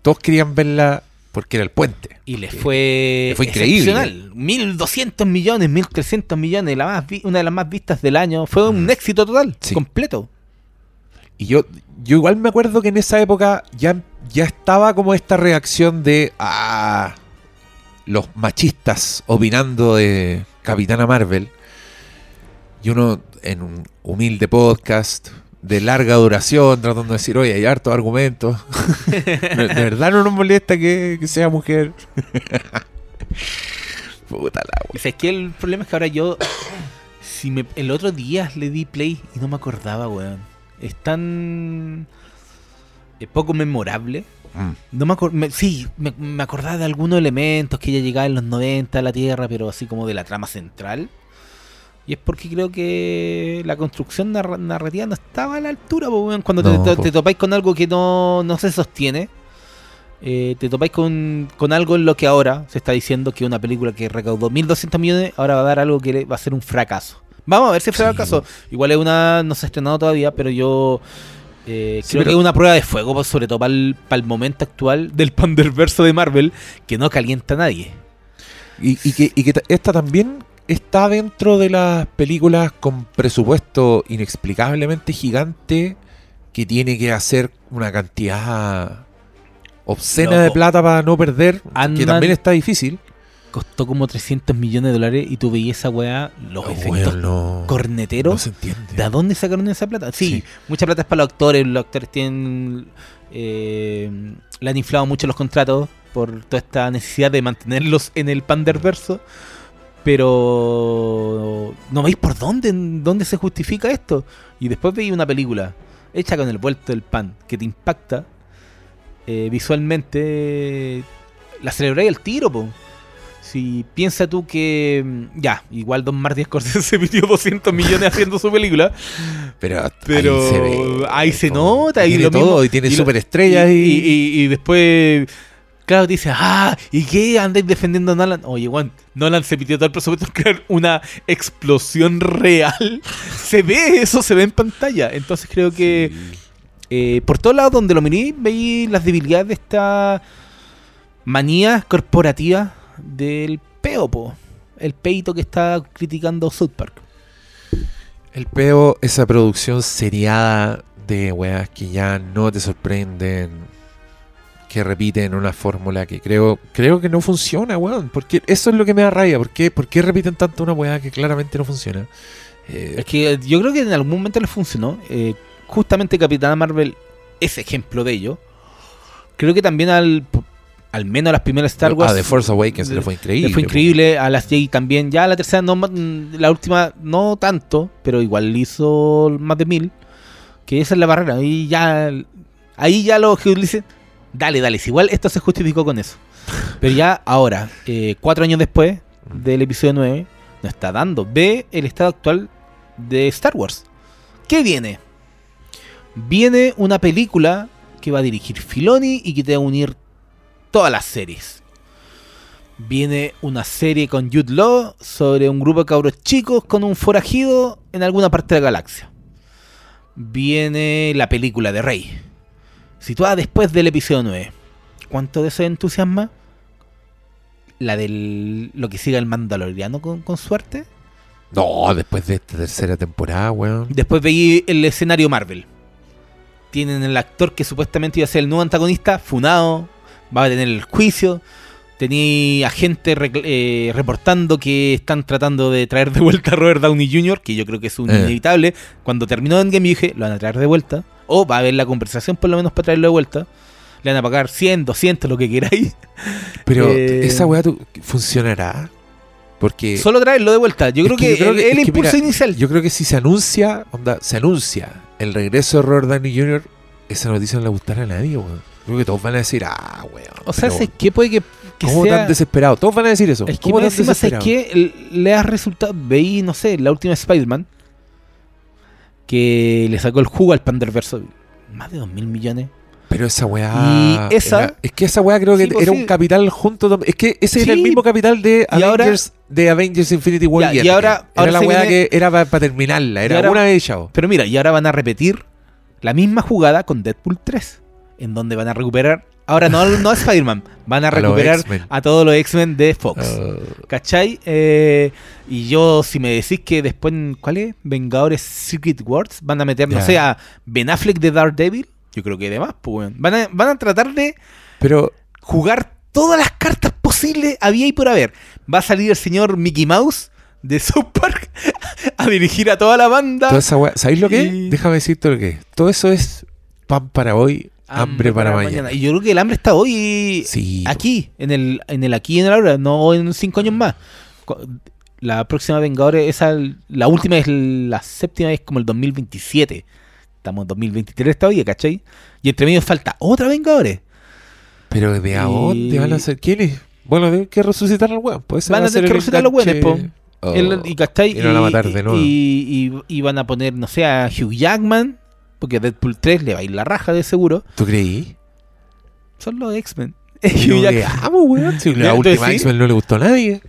Todos querían verla porque era el puente. Y le Que- fue, fue increíble. excepcional. 1200 millones, 1300 millones, la más vi- una de las más vistas del año. Fue un Mm. éxito total, Sí. completo. Y yo, yo igual me acuerdo que en esa época ya, ya estaba como esta reacción de. Ah, los machistas opinando de Capitana Marvel. Y uno en un humilde podcast de larga duración tratando de decir, oye, hay hartos argumentos. de, verdad no nos molesta que, que sea mujer. Puta la Y sabes que el problema es que ahora yo. Si me, el otro día le di play y no me acordaba, weón. Es tan. eh, poco memorable. wea. No me acor- me- sí, me, me acordaba de algunos elementos que ya llegaba en los 90 a la Tierra, pero así como de la trama central. Y es porque creo que la construcción narra- narrativa no estaba a la altura. Cuando te- No, te, po. te topáis con algo que no, no se sostiene. eh, te topáis con, con algo en lo que ahora se está diciendo que una película que recaudó 1.200 millones ahora va a dar algo que va a ser un fracaso. Vamos a ver si es Sí, fracaso. Igual es una. No se ha estrenado todavía, pero yo. eh, Sí, creo pero- que es una prueba de fuego, pues, sobre todo para el, momento actual del panderverso de Marvel, que no calienta a nadie. Y, y que, y que ta- esta también está dentro de las películas con presupuesto inexplicablemente gigante que tiene que hacer una cantidad obscena Loco. de plata para no perder, que también está difícil. Costó como 300 millones de dólares y tú veías esa weá, los Oh, efectos no, corneteros. no se entiende. ¿De dónde sacaron esa plata? Sí, Sí. mucha plata es para los actores. Los actores tienen. eh, le han inflado mucho los contratos por toda esta necesidad de mantenerlos en el panderverso. Pero. No veis por dónde, en dónde se justifica esto. Y después veis una película hecha con el vuelto del pan que te impacta eh, visualmente. La celebráis al tiro, po. Si piensa tú que. mm, Ya, igual Don Martin Scorsese se pidió 200 millones haciendo su película. Pero, Pero ahí se, ve, ahí se po. nota, y tiene lo todo mismo- y tiene superestrellas y- y después, claro, dice, ah, ¿y qué andáis defendiendo a Nolan? Oye, Juan, Nolan se pidió todo el presupuesto en crear una explosión real. se ve eso, se ve en pantalla. Entonces creo que eh, por todos lados donde lo miré, veí las debilidades de esta manía corporativa del peo, po. El peito que está criticando South Park. El peo, esa producción seriada de weas que ya no te sorprenden, que repiten una fórmula que creo creo que no funciona, weón. Porque eso es lo que me da rabia. ¿Por qué, por qué repiten tanto una wea que claramente no funciona? Eh, Es que yo creo que en algún momento les funcionó. Eh, justamente Capitana Marvel es ejemplo de ello. Creo que también al, al menos a las primeras Star Wars. a The Force Awakens le fue increíble. le fue increíble. A las J también. Ya la tercera, no, ma- la última, no tanto, pero igual hizo más de mil. Que esa es la barrera. Ahí ya, ahí ya los que dicen, dale, dale. Si igual esto se justificó con eso. Pero ya ahora, eh, cuatro años después, del episodio 9, no está dando. Ve el estado actual de Star Wars. ¿Qué viene? Viene una película que va a dirigir Filoni y que te va a unir todas las series. Viene una serie con Jude Law sobre un grupo de cabros chicos con un forajido en alguna parte de la galaxia. Viene la película de Rey, situada después del episodio 9. ¿Cuánto de eso entusiasma? La del lo que siga el Mandaloriano con, con suerte. No, después de esta tercera temporada, weón. Después veí el escenario Marvel. Tienen el actor que supuestamente iba a ser el nuevo antagonista, funado, va a tener el juicio. Tenía a gente recl- eh, reportando que están tratando de traer de vuelta a Robert Downey Jr., que yo creo que es un Eh. inevitable. Cuando terminó Endgame dije, lo van a traer de vuelta. O va a haber la conversación por lo menos para traerlo de vuelta. Le van a pagar 100, 200, lo que queráis. Pero Eh, esa weá funcionará. Porque Solo traerlo de vuelta. Yo Es creo que que, yo creo el, que- el es que impulso mira, inicial. yo creo que si se anuncia, onda, se anuncia el regreso de Robert Downey Jr., esa noticia no le gustará a nadie, weón. Creo que todos van a decir, ah, weón. o sea, ¿sabes qué puede que, que ¿Cómo sea... tan desesperado? Todos van a decir eso. Es que ¿Cómo tan encima, ¿sabes desesperado? qué? L- Le ha resultado. Veí, no sé, la última Spider-Man. Que le sacó el jugo al Panderverso. Más de 2 mil millones. Pero esa weá. Y esa- era- es que esa weá creo que Sí, pues era sí. un capital junto. Es que ese era el mismo capital de ahora- Avengers, de Avengers Infinity War. Ya, y ahora- era ahora la weá viene- que era para terminarla. Era ahora- una vez chao. Pero mira, y ahora van a repetir la misma jugada con Deadpool 3. En donde van a recuperar. Ahora no, no a Spider-Man. Van a recuperar a todos los X-Men de Fox. Uh, ¿Cachai? Eh, y yo, si me decís que después, ¿cuál es? Vengadores Secret Wars, van a meter, no Ya. sé, a Ben Affleck de Daredevil. Yo creo que demás, pues. Van a, van a tratar de pero jugar todas las cartas posibles había y por haber. Va a salir el señor Mickey Mouse de South Park a dirigir a toda la banda. toda esa weá. ¿Sabéis lo que es? Y- Déjame decirte lo que es. Todo eso es pan para hoy, hambre, para, mañana. Y yo creo que el hambre está hoy Sí. aquí, en el, en el aquí y en el ahora, no en cinco años más. La próxima Vengadores, esa, la última es la séptima, es como el 2027. Estamos en 2023 todavía, ¿cachai? Y entre medio falta otra Vengadores. Pero de a Y- dónde van a ser quiénes? Bueno, tienen que resucitar al weón. Pues Van va a tener que resucitar weones, Oh. El- y, ¿cachai? y lo van a matar de nuevo. Y, y- y van a poner, no sé, a Hugh Jackman, porque Deadpool 3 le va a ir la raja de seguro. ¿Tú creí? Son los X-Men. Yo Hugh le Jackman. amo, weón. Si la última. X-Men no le gustó a nadie.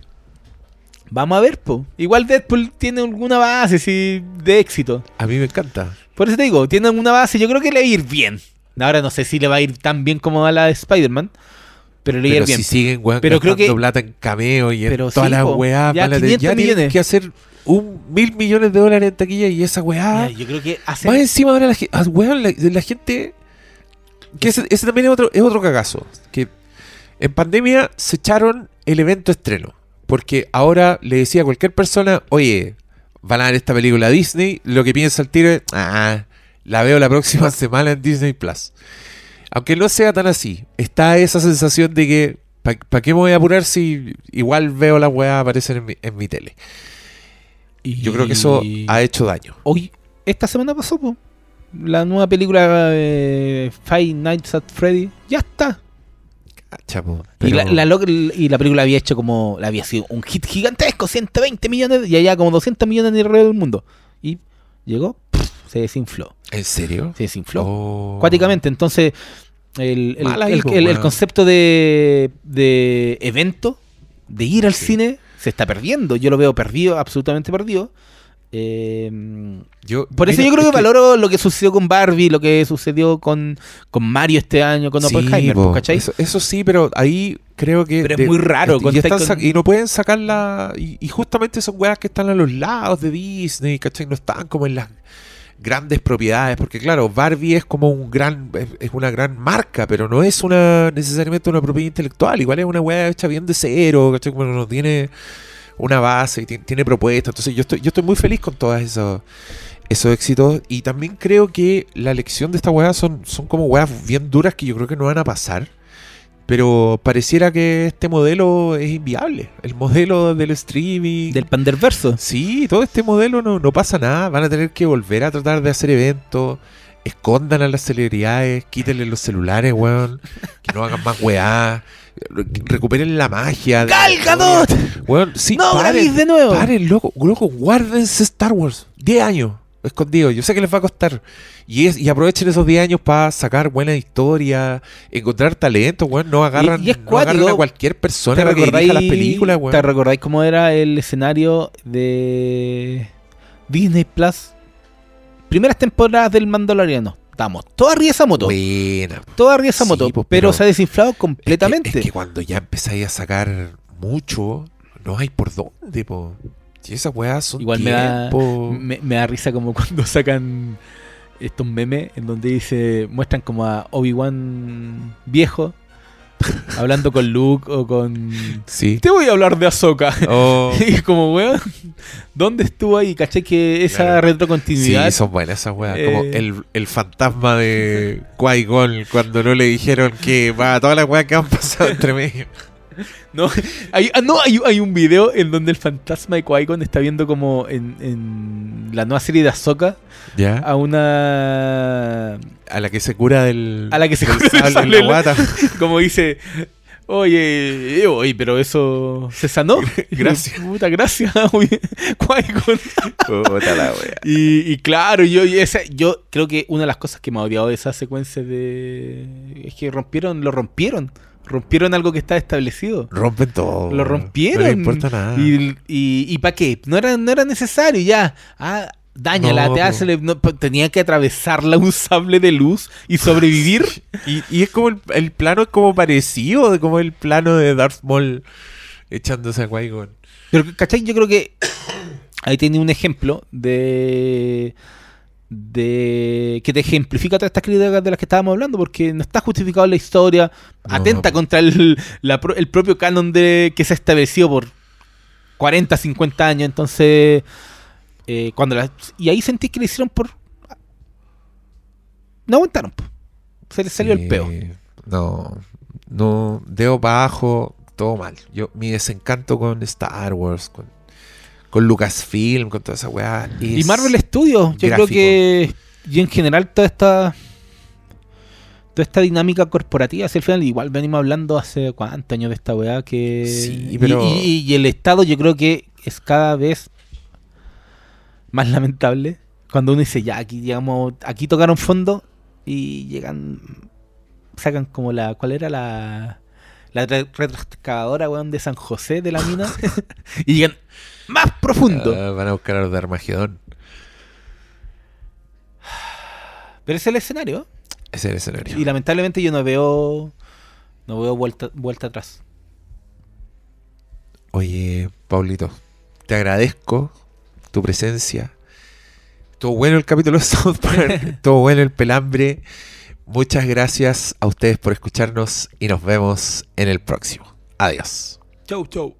Vamos a ver, po. Igual Deadpool tiene alguna base sí, de éxito. A mí me encanta. Por eso te digo, tiene alguna base. Yo creo que le va a ir bien. Ahora no sé si le va a ir tan bien como a la de Spider-Man. Pero le va a ir Pero bien. si siguen, weón, Pero creo que- plata en cameo y en Pero todas sí, las po. weás. Ya van a tener- 500 ya tienen millones. que hacer un mil millones de dólares en taquilla y esa weá. Ya, yo creo que hace. Más encima ahora la, ah, weón, la, la gente. Que ese, ese también es otro, es otro cagazo. Que en pandemia se echaron el evento estreno. Porque ahora le decía a cualquier persona, oye, van a ver esta película a Disney. Lo que piensa el tiro es, ah, la veo la próxima semana en Disney Plus. Aunque no sea tan así, está esa sensación de que, ¿para qué me voy a apurar si igual veo la weá aparecer en mi, en mi tele? Y- Yo creo que eso ha hecho daño. Hoy, esta semana pasó, po. La nueva película Five Nights at Freddy. Ya está. Chapo, Y, la, pero- la lo- y la película había hecho como. la había sido un hit gigantesco, 120 millones, y allá como 200 millones alrededor del mundo. Y llegó, pff, se desinfló. ¿En serio? Se desinfló. Oh. Cuáticamente, entonces. El, el- el- el- el concepto de, de evento, de ir al Sí. cine, se está perdiendo. Yo lo veo perdido, absolutamente perdido. Eh, Yo- por eso mira, yo creo es que, valoro lo que sucedió con Barbie, lo que sucedió con, con Mario este año, con Sí, Oppenheimer, ¿cachai? Eso, eso sí, pero ahí creo que. Pero es muy raro, Y, con- están con- sa- y no pueden sacarla. Y, y justamente son weas que están a los lados de Disney, ¿cachai? No están como en las grandes propiedades. Porque, claro, Barbie es como un gran. Es, una gran marca, pero no es una necesariamente una propiedad intelectual. Igual es una wea hecha bien de cero, ¿cachai? Como no tiene una base y ti- tiene propuestas. Entonces, yo estoy, yo estoy muy feliz con todos esos. Esos éxitos, y también creo que la elección de esta weá son, son como weas bien duras que yo creo que no van a pasar. Pero pareciera que este modelo es inviable. El modelo del streaming. Del Panderverso. Sí, todo este modelo no, no pasa nada. Van a tener que volver a tratar de hacer eventos. escondan a las celebridades, quítenle los celulares, weón, que no hagan más weá, recuperen la magia. de la ¡Gal Gadot! historia. Weón, sí, ¡No paren, de nuevo! Paren, loco, loco, guárdense Star Wars. 10 años escondido. Yo sé que les va a costar. Y, es, y aprovechen esos 10 años para sacar buenas historias, encontrar talento, weón. No agarran, Y- y es no agarran a cualquier persona ¿Te para que dirija las películas, weón. ¿Te recordáis cómo era el escenario de Disney Plus? Primeras temporadas del Mandaloriano. Estamos todos arriba esa moto. Buena. Todos arriba esa Sí, moto. pues, pero, pero- se ha desinflado Es que- completamente. Es que, cuando ya empezáis a sacar mucho, no hay por dónde, po. Si esas weas son Igual me da, me, me da risa como cuando sacan estos memes en donde dice muestran como a Obi-Wan viejo hablando con Luke o con... Sí. Te voy a hablar de Ahsoka. Oh, y como, weón, ¿dónde estuvo ahí? ¿Caché que esa Claro. sí, retrocontinuidad? son buenas esas weas. Como Eh. el, el fantasma de Qui-Gon cuando no le dijeron que va todas las weas que han pasado entre medio. No, hay, ah, no hay, hay un video en donde el fantasma de Qui-Gon está viendo como en, en la nueva serie de Ahsoka ¿Ya? a una... A la que se cura del. A la que se cura del sable en sable la en la- guata. Como dice, oye, eh, oye, pero eso se sanó. Gracias. Puta, gracias. Puta la wea. Y, y claro, yo, esa- yo creo que una de las cosas que me ha odiado de esa secuencia de... Es que rompieron, lo rompieron. Rompieron algo que estaba establecido. Rompen todo. Lo rompieron. No le importa nada. ¿Y, y, y para qué? No era, no era necesario ya. Ah, dañala, No, te hace, no, tenía que atravesarla un sable de luz y sobrevivir. Y, y es como el, el plano es como parecido como el plano de Darth Maul echándose a Qui-Gon. Pero, ¿cachai? Yo creo que ahí tiene un ejemplo de de que te ejemplifica todas estas críticas de las que estábamos hablando, porque no está justificado la historia, No. atenta contra el, la el propio canon de que se ha establecido por 40, 50 años, entonces eh, cuando la- y ahí sentí que le hicieron por no aguantaron, se les salió el peo. No, no, dedo para abajo, todo mal. Yo, mi desencanto con Star Wars, con, con Lucasfilm, con toda esa weá. Y Marvel Studios, yo creo que. Y en general toda esta. Toda esta dinámica corporativa, hacia el final, igual venimos hablando hace cuántos años de esta weá que. Sí, y- pero- Y, y el Estado yo creo que es cada vez más lamentable. Cuando uno dice, ya, aquí llegamos, aquí tocaron fondo y llegan. Sacan como la. ¿Cuál era la. La re- retroexcavadora, weón, de San José de la mina. y llegan más profundo. Ah, van a buscar a los de Armagedón. Pero es el escenario. Es el escenario. Y lamentablemente yo no veo. No veo vuelta, vuelta atrás. Oye, Paulito, te agradezco tu presencia. Estuvo bueno el capítulo de South Park, estuvo bueno el pelambre. Muchas gracias a ustedes por escucharnos y nos vemos en el próximo. Adiós. Chau, chau.